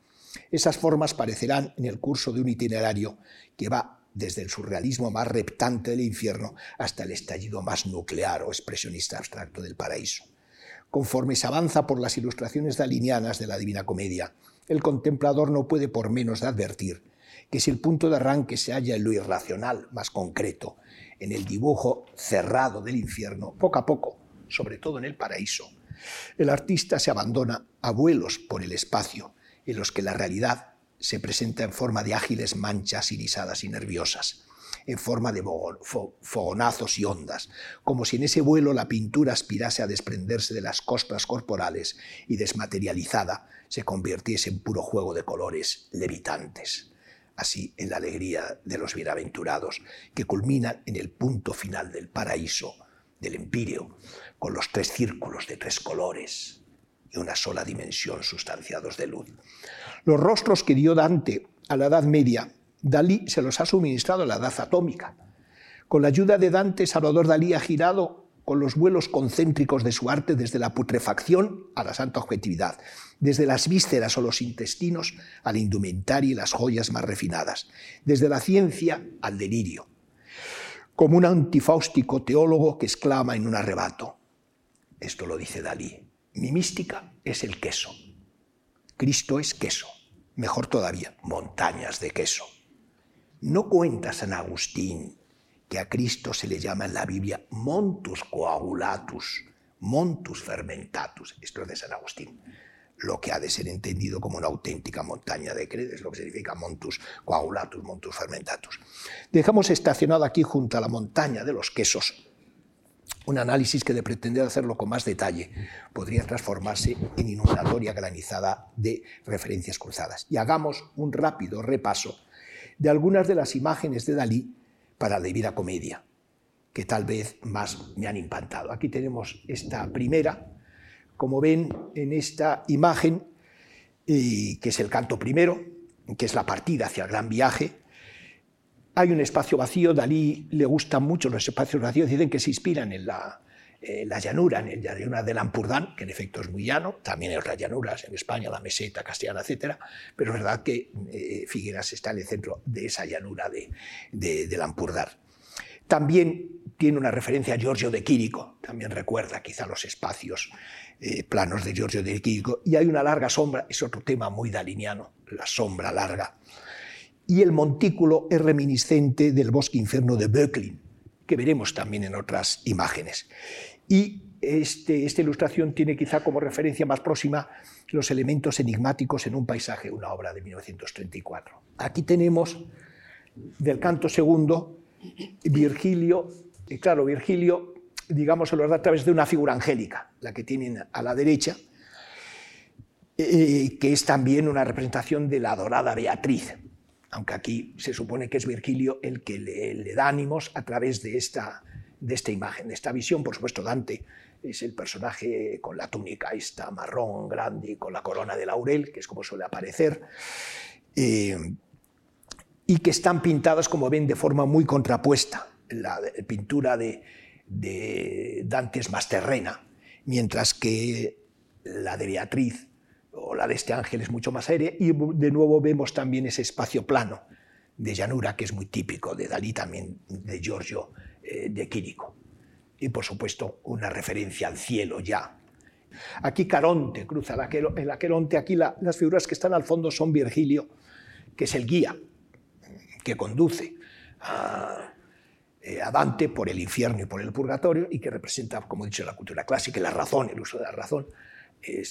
Esas formas parecerán en el curso de un itinerario que va desde el surrealismo más reptante del infierno hasta el estallido más nuclear o expresionista abstracto del paraíso. Conforme se avanza por las ilustraciones dalinianas de la Divina Comedia, el contemplador no puede por menos de advertir que si el punto de arranque se halla en lo irracional más concreto, en el dibujo cerrado del infierno, poco a poco, sobre todo en el paraíso, el artista se abandona a vuelos por el espacio en los que la realidad se presenta en forma de ágiles manchas irisadas y nerviosas, en forma de fogonazos y ondas, como si en ese vuelo la pintura aspirase a desprenderse de las costras corporales y desmaterializada se convirtiese en puro juego de colores levitantes. Así en la alegría de los bienaventurados, que culminan en el punto final del paraíso, del empíreo, con los tres círculos de tres colores y una sola dimensión sustanciados de luz. Los rostros que dio Dante a la Edad Media, Dalí se los ha suministrado a la Edad Atómica. Con la ayuda de Dante, Salvador Dalí ha girado con los vuelos concéntricos de su arte desde la putrefacción a la santa objetividad, desde las vísceras o los intestinos a la indumentaria y las joyas más refinadas, desde la ciencia al delirio, como un antifáustico teólogo que exclama en un arrebato. Esto lo dice Dalí. Mi mística es el queso. Cristo es queso. Mejor todavía, montañas de queso. No cuenta San Agustín que a Cristo se le llama en la Biblia montus coagulatus, montus fermentatus. Esto es de San Agustín. Lo que ha de ser entendido como una auténtica montaña de credes, es lo que significa montus coagulatus, montus fermentatus. Dejamos estacionado aquí junto a la montaña de los quesos un análisis que de pretender hacerlo con más detalle podría transformarse en inundatoria granizada de referencias cruzadas. Y hagamos un rápido repaso de algunas de las imágenes de Dalí para la Divina Comedia, que tal vez más me han impactado. Aquí tenemos esta primera, como ven en esta imagen, que es el canto primero, que es la partida hacia el gran viaje, hay un espacio vacío, Dalí le gustan mucho los espacios vacíos, dicen que se inspiran en la, llanura, en la llanura del Ampurdán, que en efecto es muy llano, también hay otras llanuras en España, la meseta castellana, etc. Pero es verdad que eh, Figueras está en el centro de esa llanura de, del Ampurdán. También tiene una referencia a Giorgio de Quirico, también recuerda quizá los espacios eh, planos de Giorgio de Quirico, y hay una larga sombra, es otro tema muy daliniano, la sombra larga y el montículo es reminiscente del bosque inferno de Böcklin, que veremos también en otras imágenes. Y este, esta ilustración tiene quizá como referencia más próxima los elementos enigmáticos en un paisaje, una obra de 1934. Aquí tenemos del canto segundo Virgilio, y claro, Virgilio, digamos, se lo da a través de una figura angélica, la que tienen a la derecha, eh, que es también una representación de la adorada Beatriz, aunque aquí se supone que es Virgilio el que le, da ánimos a través de esta, de imagen, de esta visión. Por supuesto, Dante es el personaje con la túnica esta marrón grande y con la corona de laurel, que es como suele aparecer, eh, y que están pintadas, como ven, de forma muy contrapuesta. La pintura de, de Dante es más terrena, mientras que la de Beatriz la de este ángel es mucho más aérea, y de nuevo vemos también ese espacio plano de llanura que es muy típico de Dalí también, de Giorgio eh, de Quirico. Y por supuesto una referencia al cielo ya. Aquí Caronte cruza el Aqueronte, aquí las figuras que están al fondo son Virgilio, que es el guía que conduce a, eh, a Dante por el infierno y por el purgatorio y que representa, como he dicho, la cultura clásica, la razón, el uso de la razón.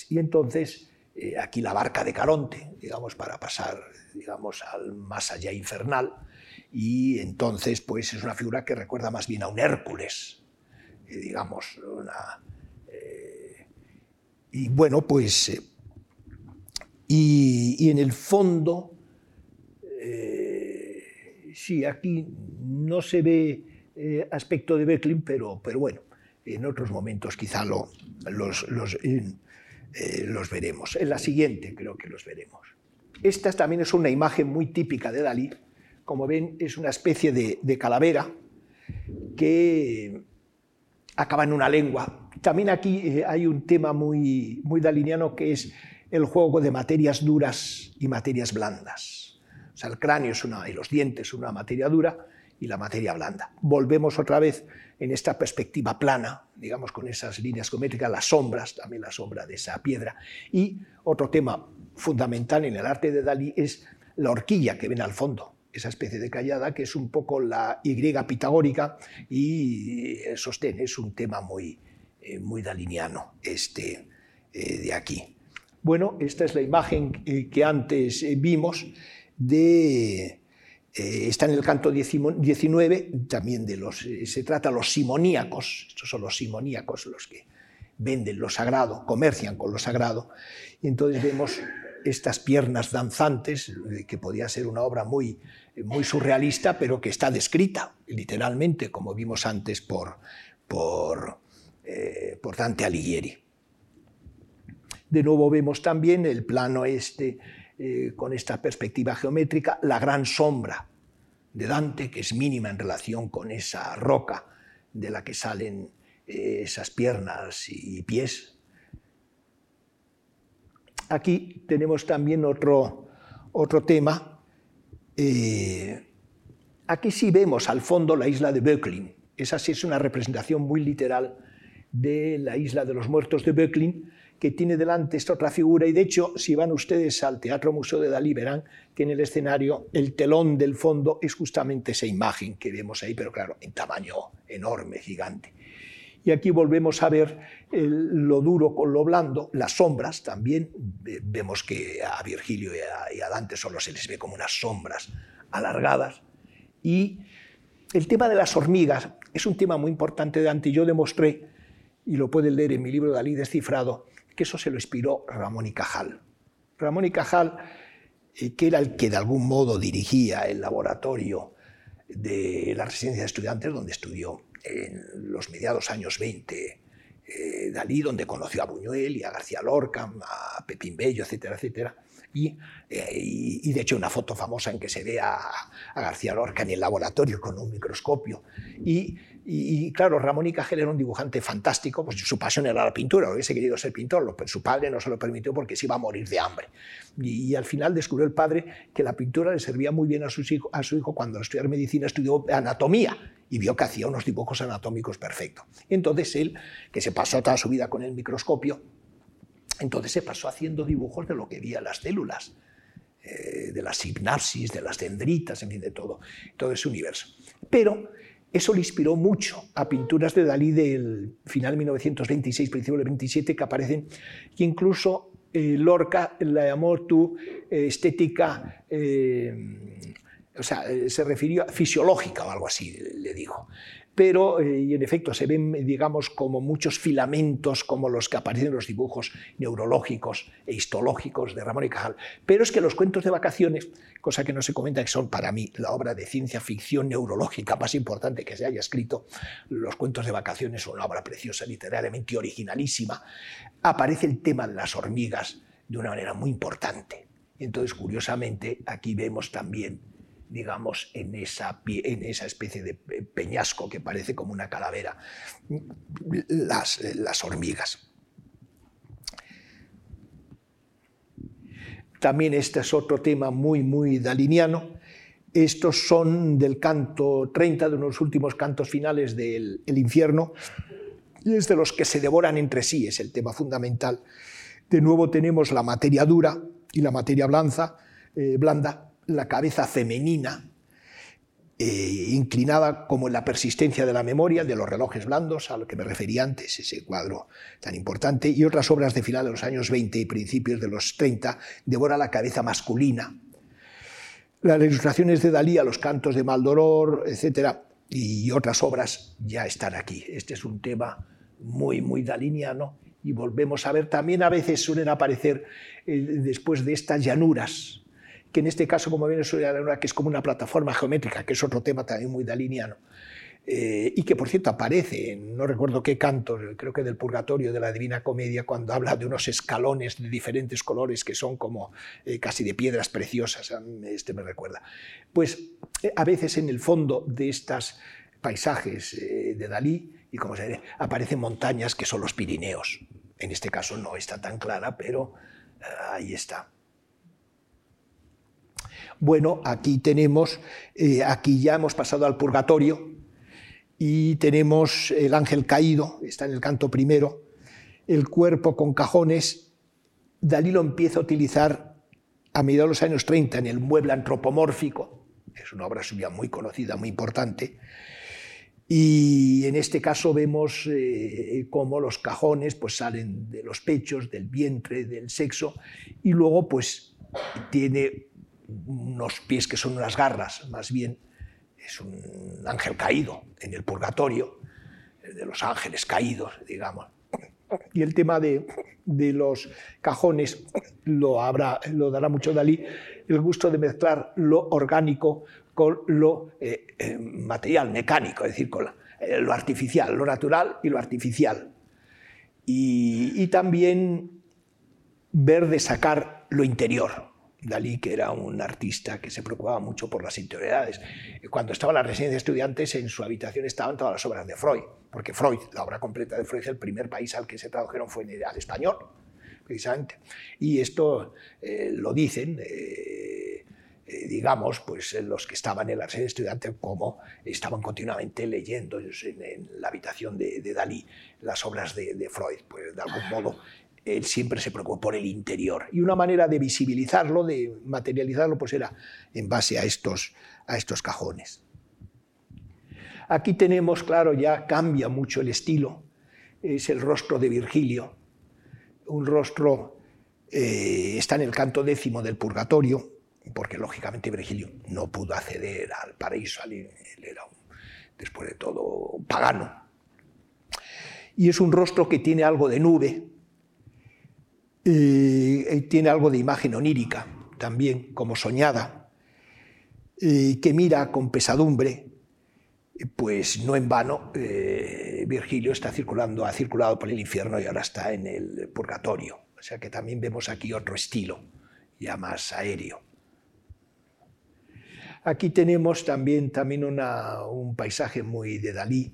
Y entonces eh, aquí la barca de Caronte, digamos, para pasar, digamos, al más allá infernal, y entonces, pues es una figura que recuerda más bien a un Hércules, eh, digamos, eh, y bueno, pues, y, y, en el fondo, sí, aquí no se ve aspecto de Becklin, pero, pero bueno, en otros momentos quizá lo, los, los eh, los veremos. En la siguiente creo que los veremos. Esta también es una imagen muy típica de Dalí. Como ven, es una especie de, calavera que acaba en una lengua. También aquí eh, hay un tema muy, muy daliniano que es el juego de materias duras y materias blandas. O sea, el cráneo es una, y los dientes son una materia dura y la materia blanda. Volvemos otra vez en esta perspectiva plana, digamos con esas líneas geométricas, las sombras, también la sombra de esa piedra. Y otro tema fundamental en el arte de Dalí es la horquilla que ven al fondo, esa especie de callada que es un poco la Y pitagórica y sostén, es un tema muy, eh, muy daliniano este eh, de aquí. Bueno, esta es la imagen eh, que antes vimos de eh, está en el canto 19, también de los, eh, se trata los simoníacos, estos son los simoníacos los que venden lo sagrado, comercian con lo sagrado, y entonces vemos estas piernas danzantes, eh, que podía ser una obra muy, muy surrealista, pero que está descrita literalmente, como vimos antes, por, por, por Dante Alighieri. De nuevo vemos también el plano este eh, con esta perspectiva geométrica, la gran sombra de Dante, que es mínima en relación con esa roca de la que salen eh, esas piernas y pies. Aquí tenemos también otro, otro tema. Eh, aquí sí vemos al fondo la isla de Böcklin. Esa sí es una representación muy literal de la isla de los muertos de Böcklin, que tiene delante esta otra figura y de hecho si van ustedes al Teatro Museo de Dalí verán que en el escenario el telón del fondo es justamente esa imagen que vemos ahí, pero claro, en tamaño enorme, gigante. Y aquí volvemos a ver lo duro con lo blando, las sombras también. Vemos que a Virgilio y a, Dante solo se les ve como unas sombras alargadas. Y el tema de las hormigas es un tema muy importante de Dante. Yo demostré, y lo pueden leer en mi libro Dalí descifrado, que eso se lo inspiró Ramón y Cajal. Ramón y Cajal, eh, que era el que de algún modo dirigía el laboratorio de la residencia de estudiantes, donde estudió en los mediados años 20 eh, Dalí, donde conoció a Buñuel y a García Lorca, a Pepín Bello, etcétera, etcétera. Y, eh, de hecho una foto famosa en que se ve a, a, García Lorca en el laboratorio con un microscopio. Y y, claro, Ramón y Cajal era un dibujante fantástico, pues su pasión era la pintura, hubiese querido ser pintor, pero su padre no se lo permitió porque se iba a morir de hambre. Y, al final descubrió el padre que la pintura le servía muy bien a, sus hijo, a su hijo cuando estudiar medicina estudió anatomía y vio que hacía unos dibujos anatómicos perfectos. Entonces él, que se pasó toda su vida con el microscopio, entonces se pasó haciendo dibujos de lo que veía las células, eh, de las sinapsis, de las dendritas, en fin, de todo, todo ese universo. Pero eso le inspiró mucho a pinturas de Dalí del final de 1926, principio del 27, que aparecen, que incluso eh, Lorca la llamó tu eh, estética eh, o sea, se refirió a fisiológica o algo así, le digo pero eh, y en efecto se ven, digamos, como muchos filamentos como los que aparecen en los dibujos neurológicos e histológicos de Ramón y Cajal. Pero es que los cuentos de vacaciones, cosa que no se comenta, que son para mí la obra de ciencia ficción neurológica más importante que se haya escrito, los cuentos de vacaciones son una obra preciosa, literariamente originalísima, aparece el tema de las hormigas de una manera muy importante. Entonces, curiosamente, aquí vemos también digamos, en esa, en esa especie de peñasco que parece como una calavera, las, las hormigas. También este es otro tema muy, muy daliniano. Estos son del canto 30, de unos últimos cantos finales del infierno, y es de los que se devoran entre sí, es el tema fundamental. De nuevo tenemos la materia dura y la materia blanca, eh, blanda, la cabeza femenina, eh, inclinada como en la persistencia de la memoria, de los relojes blandos, a lo que me refería antes, ese cuadro tan importante, y otras obras de final de los años 20 y principios de los 30, devora la cabeza masculina. Las ilustraciones de Dalí los cantos de Maldoror, etcétera, y otras obras ya están aquí. Este es un tema muy, muy daliniano y volvemos a ver, también a veces suelen aparecer eh, después de estas llanuras que en este caso, como viene una que es como una plataforma geométrica, que es otro tema también muy daliniano, eh, y que por cierto aparece, no recuerdo qué canto, creo que del Purgatorio de la Divina Comedia, cuando habla de unos escalones de diferentes colores que son como eh, casi de piedras preciosas, este me recuerda. Pues eh, a veces en el fondo de estos paisajes de Dalí, y como se dice, aparecen montañas que son los Pirineos. En este caso no está tan clara, pero ahí está. Bueno, aquí tenemos, eh, aquí ya hemos pasado al purgatorio y tenemos el ángel caído, está en el canto primero, el cuerpo con cajones. Dalí lo empieza a utilizar a mediados de los años 30 en el mueble antropomórfico, es una obra suya muy conocida, muy importante. Y en este caso vemos eh, cómo los cajones pues, salen de los pechos, del vientre, del sexo, y luego pues tiene unos pies que son unas garras, más bien es un ángel caído en el purgatorio, de los ángeles caídos, digamos. Y el tema de, los cajones lo, habrá, lo dará mucho Dalí, el gusto de mezclar lo orgánico con lo eh, eh, material, mecánico, es decir, con eh, lo artificial, lo natural y lo artificial. Y, y también ver de sacar lo interior, Dalí, que era un artista que se preocupaba mucho por las interioridades. Cuando estaba en la residencia de estudiantes, en su habitación estaban todas las obras de Freud, porque Freud, la obra completa de Freud, el primer país al que se tradujeron fue al español, precisamente. Y esto eh, lo dicen, eh, eh, digamos, pues los que estaban en la residencia de estudiantes, como estaban continuamente leyendo en, la habitación de, Dalí las obras de, de Freud. Pues de algún modo él siempre se preocupó por el interior. Y una manera de visibilizarlo, de materializarlo, pues era en base a estos, a estos cajones. Aquí tenemos, claro, ya cambia mucho el estilo. Es el rostro de Virgilio, un rostro, eh, está en el canto décimo del Purgatorio, porque lógicamente Virgilio no pudo acceder al paraíso, él era, después de todo, pagano. Y es un rostro que tiene algo de nube, tiene algo de imagen onírica también, como soñada, que mira con pesadumbre, pues no en vano eh, Virgilio está circulando, ha circulado por el infierno y ahora está en el purgatorio. O sea que también vemos aquí otro estilo, ya más aéreo. Aquí tenemos también, también un paisaje muy de Dalí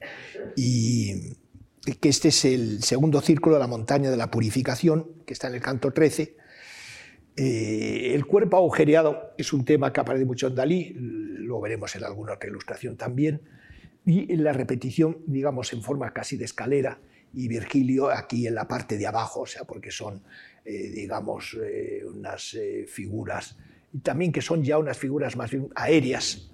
y que este es el segundo círculo de la montaña de la purificación, que está en el canto 13. Eh, el cuerpo agujereado es un tema que aparece mucho en Dalí, lo veremos en alguna otra ilustración también, y en la repetición, digamos, en forma casi de escalera, y Virgilio aquí en la parte de abajo, o sea, porque son, eh, digamos, eh, unas figuras, y también que son ya unas figuras más bien aéreas,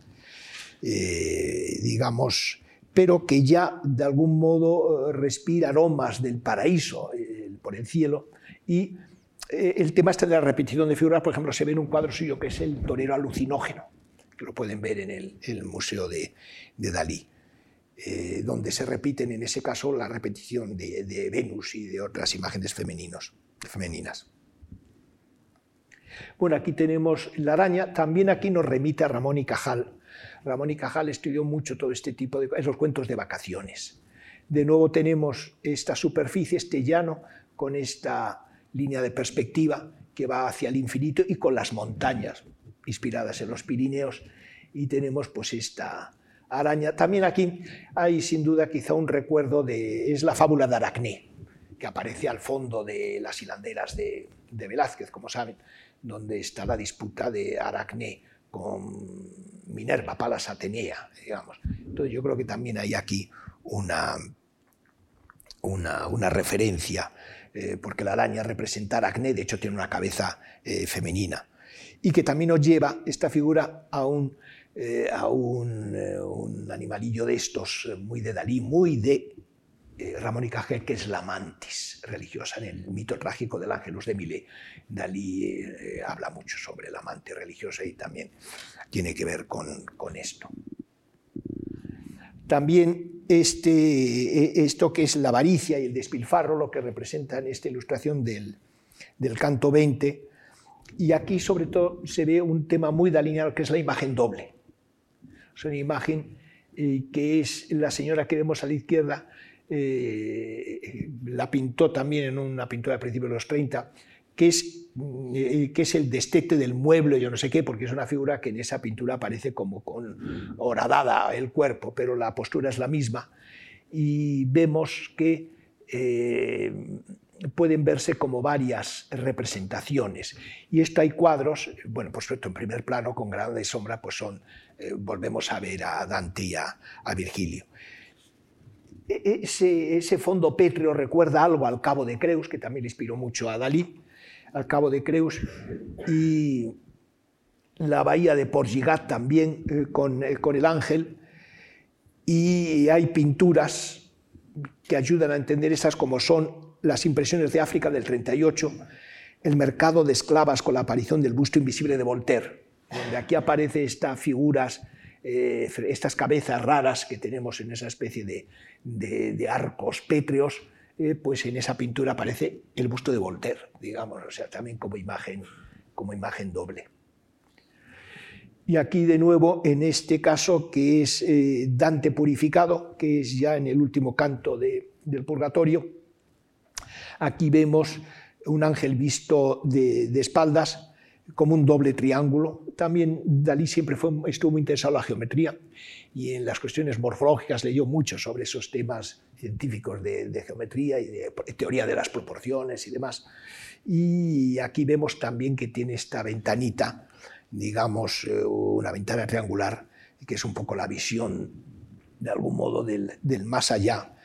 digamos, pero que ya de algún modo eh, respira aromas del paraíso eh, por el cielo. Y eh, el tema este de la repetición de figuras, por ejemplo, se ve en un cuadro suyo que es el torero alucinógeno, que lo pueden ver en el, Museo de, Dalí, donde se repiten en ese caso la repetición de, Venus y de otras imágenes femeninos, femeninas. Bueno, aquí tenemos la araña, también aquí nos remite a Ramón y Cajal. Ramón y Cajal estudió mucho todo este tipo de esos cuentos de vacaciones. De nuevo tenemos esta superficie, este llano, con esta línea de perspectiva que va hacia el infinito y con las montañas inspiradas en los Pirineos y tenemos pues esta araña. También aquí hay sin duda quizá un recuerdo de es la fábula de Aracné que aparece al fondo de las hilanderas de, de Velázquez, como saben, donde está la disputa de Aracné con Minerva, Palas Atenea, digamos. Entonces yo creo que también hay aquí una, una, referencia, eh, porque la araña representa a de hecho tiene una cabeza eh, femenina, y que también nos lleva esta figura a un, eh, a un, animalillo de estos, muy de Dalí, muy de Ramón y Cajal, que es la mantis religiosa en el mito trágico del Ángelus de Milé. Dalí habla mucho sobre la mantis religiosa y también tiene que ver con, con esto. También este, e, esto que es la avaricia y el despilfarro, lo que representa en esta ilustración del, canto 20. Y aquí sobre todo se ve un tema muy delineado que es la imagen doble. Es una imagen eh, que es la señora que vemos a la izquierda, eh, la pintó también en una pintura de principios de los 30, que es, eh, que es el destete del mueble, yo no sé qué, porque es una figura que en esa pintura aparece como con horadada el cuerpo, pero la postura es la misma. Y vemos que eh, pueden verse como varias representaciones. Y esto hay cuadros, bueno, por supuesto en primer plano, con grado de sombra, pues son, volvemos a ver a Dante y a, Virgilio. E, e, ese, ese, fondo pétreo recuerda algo al Cabo de Creus, que también inspiró mucho a Dalí, al cabo de Creus, y la bahía de Porgigat también eh, con, eh, con el ángel, y hay pinturas que ayudan a entender esas como son las impresiones de África del 38, el mercado de esclavas con la aparición del busto invisible de Voltaire, donde aquí aparecen estas figuras, eh, estas cabezas raras que tenemos en esa especie de, de arcos pétreos, eh, pues en esa pintura aparece el busto de Voltaire, digamos, o sea, también como imagen, como imagen doble. Y aquí de nuevo, en este caso, que es eh, Dante purificado, que es ya en el último canto del Purgatorio, aquí vemos un ángel visto de, de espaldas, como un doble triángulo. También Dalí siempre estuvo muy interesado en la geometría y en las cuestiones morfológicas leyó mucho sobre esos temas científicos de, geometría y de teoría de las proporciones y demás. Y aquí vemos también que tiene esta ventanita, digamos, eh, una ventana triangular, que es un poco la visión, de algún modo, del, más allá.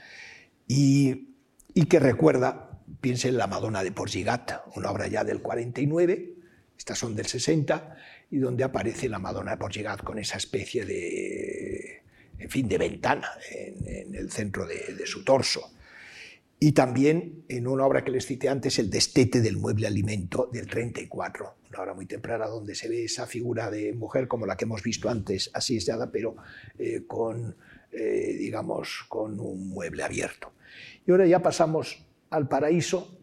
Y, y, que recuerda, piense en la Madonna de Porgigat, una obra ya del 49, estas son del 60, y donde aparece la Madonna de Porgigat con esa especie de, en fin, de ventana en, el centro de, su torso. Y también en una obra que les cité antes, El destete del mueble alimento del 34, una obra muy temprana donde se ve esa figura de mujer como la que hemos visto antes, así dada, pero eh, con, eh, digamos, con un mueble abierto. Y ahora ya pasamos al paraíso,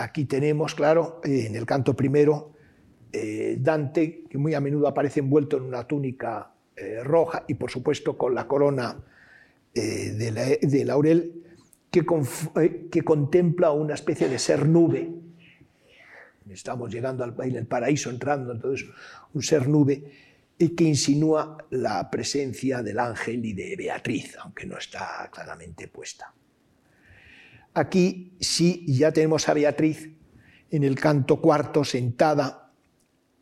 Aquí tenemos, claro, eh, en el canto primero, eh, Dante, que muy a menudo aparece envuelto en una túnica eh, roja y, por supuesto, con la corona de, laurel, que, contempla una especie de ser nube. Estamos llegando al el paraíso, entrando, entonces, un ser nube y que insinúa la presencia del ángel y de Beatriz, aunque no está claramente puesta. Aquí sí ya tenemos a Beatriz en el canto cuarto sentada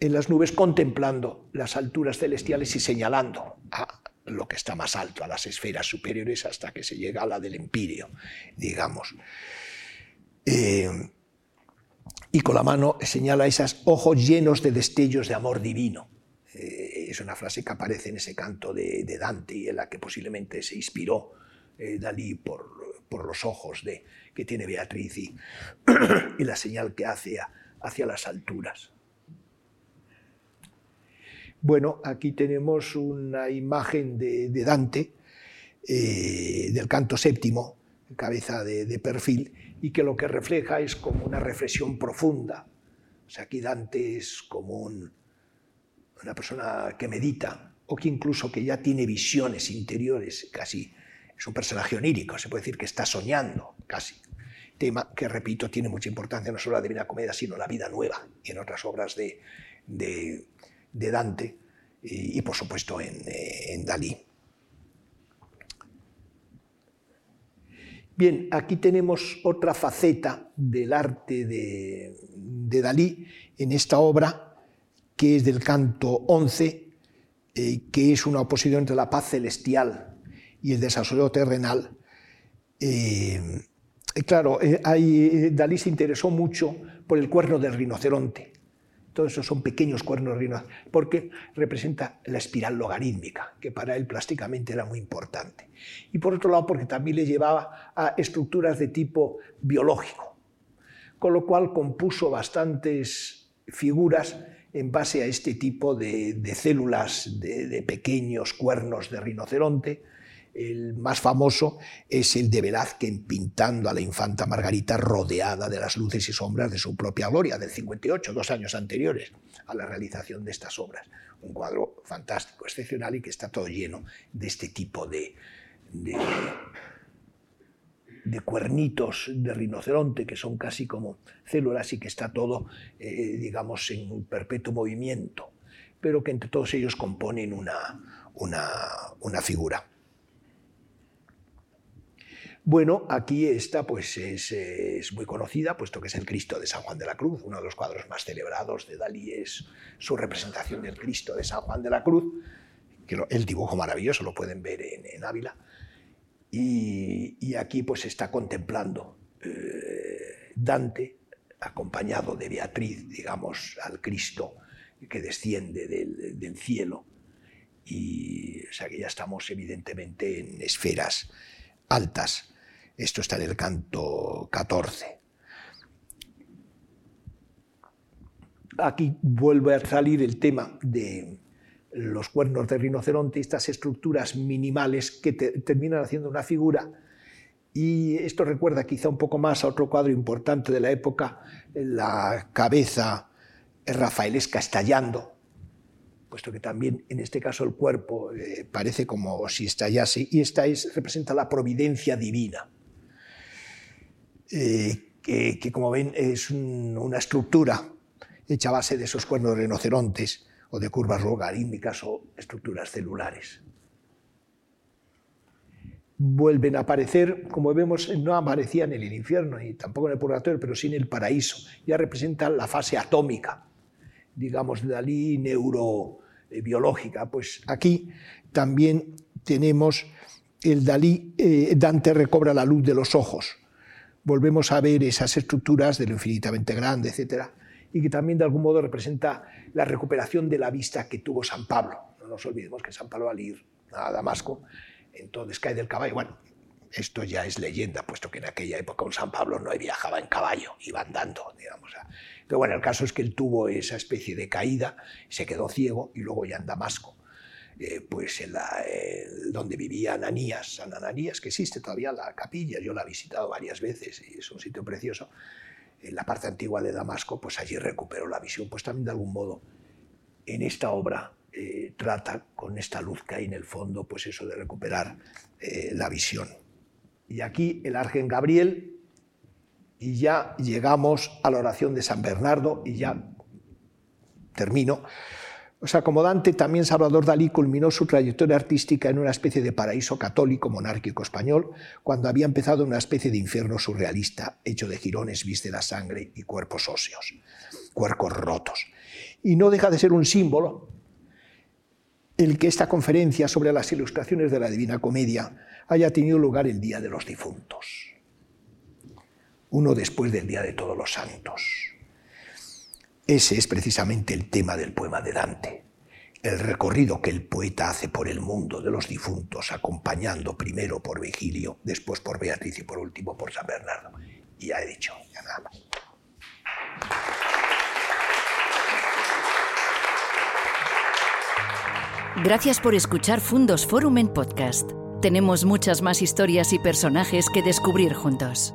en las nubes contemplando las alturas celestiales y señalando a lo que está más alto, a las esferas superiores hasta que se llega a la del empíreo, digamos. Eh, y con la mano señala esos ojos llenos de destellos de amor divino. Eh, es una frase que aparece en ese canto de, Dante y en la que posiblemente se inspiró eh, Dalí por, por los ojos de, que tiene Beatriz y, la señal que hace hacia las alturas. Bueno, aquí tenemos una imagen de, Dante, eh, del canto séptimo, cabeza de, perfil, y que lo que refleja es como una reflexión profunda. O sea, aquí Dante es como una persona que medita, o que incluso que ya tiene visiones interiores, casi es un personaje onírico, se puede decir que está soñando, casi. Tema que, repito, tiene mucha importancia no solo en la Divina Comedia, sino en la vida nueva y en otras obras de, de Dante y, por supuesto eh, en, Dalí. Bien, aquí tenemos otra faceta del arte de, Dalí en esta obra, que es del canto 11, eh, que es una oposición entre la paz celestial y el desarrollo terrenal. Eh, claro, Dalí se interesó mucho por el cuerno del rinoceronte, todos esos son pequeños cuernos rinos, porque representa la espiral logarítmica, que para él plásticamente era muy importante. Y por otro lado, porque también le llevaba a estructuras de tipo biológico, con lo cual compuso bastantes figuras en base a este tipo de, células de pequeños cuernos de rinoceronte, el más famoso es el de Velázquez pintando a la infanta Margarita rodeada de las luces y sombras de su propia gloria, del 58, dos años anteriores a la realización de estas obras. Un cuadro fantástico, excepcional y que está todo lleno de este tipo de, cuernitos de rinoceronte que son casi como células y que está todo, eh, digamos, en un perpetuo movimiento, pero que entre todos ellos componen una figura. Bueno, aquí esta pues es, muy conocida, puesto que es el Cristo de San Juan de la Cruz, uno de los cuadros más celebrados de Dalí es su representación del Cristo de San Juan de la Cruz, que el dibujo maravilloso lo pueden ver en, Ávila, y, aquí pues está contemplando eh, Dante, acompañado de Beatriz, digamos, al Cristo que desciende del, del cielo, y o sea que ya estamos evidentemente en esferas altas. Esto está en el canto 14. Aquí vuelve a salir el tema de los cuernos de rinoceronte, estas estructuras minimales que terminan haciendo una figura. Y esto recuerda quizá un poco más a otro cuadro importante de la época, la cabeza rafaelesca estallando, puesto que también en este caso el cuerpo eh, parece como si estallase, y esta es, representa la providencia divina. Eh, que, como ven es una estructura hecha a base de esos cuernos de rinocerontes o de curvas logarítmicas o estructuras celulares. Vuelven a aparecer, como vemos, no aparecían en el infierno y tampoco en el purgatorio, pero sí en el paraíso. Ya representan la fase atómica, digamos, de Dalí neurobiológica. Pues aquí también tenemos el Dalí, eh, Dante recobra la luz de los ojos volvemos a ver esas estructuras de lo infinitamente grande, etc. Y que también de algún modo representa la recuperación de la vista que tuvo San Pablo. No nos olvidemos que San Pablo al ir a Damasco, entonces cae del caballo. Bueno, esto ya es leyenda, puesto que en aquella época un San Pablo no viajaba en caballo, iba andando, digamos. Pero bueno, el caso es que él tuvo esa especie de caída, se quedó ciego y luego ya en Damasco eh, pues en la, donde vivía Ananías, San Ananías, que existe todavía la capilla, yo la he visitado varias veces es un sitio precioso, en la parte antigua de Damasco, pues allí recuperó la visión, pues también de algún modo en esta obra eh, trata con esta luz que hay en el fondo, pues eso de recuperar eh, la visión. Y aquí el Argen Gabriel, y ya llegamos a la oración de San Bernardo, y ya termino. O sea, como Dante, también Salvador Dalí culminó su trayectoria artística en una especie de paraíso católico monárquico español, cuando había empezado una especie de infierno surrealista, hecho de jirones, vísceras, sangre y cuerpos óseos, cuerpos rotos. Y no deja de ser un símbolo el que esta conferencia sobre las ilustraciones de la Divina Comedia haya tenido lugar el Día de los Difuntos, uno después del Día de Todos los Santos. Ese es precisamente el tema del poema de Dante, el recorrido que el poeta hace por el mundo de los difuntos, acompañando primero por Vigilio, después por Beatriz y por último por San Bernardo. Ya he dicho, ya nada más. Gracias por escuchar Fundos Forum en podcast. Tenemos muchas más historias y personajes que descubrir juntos.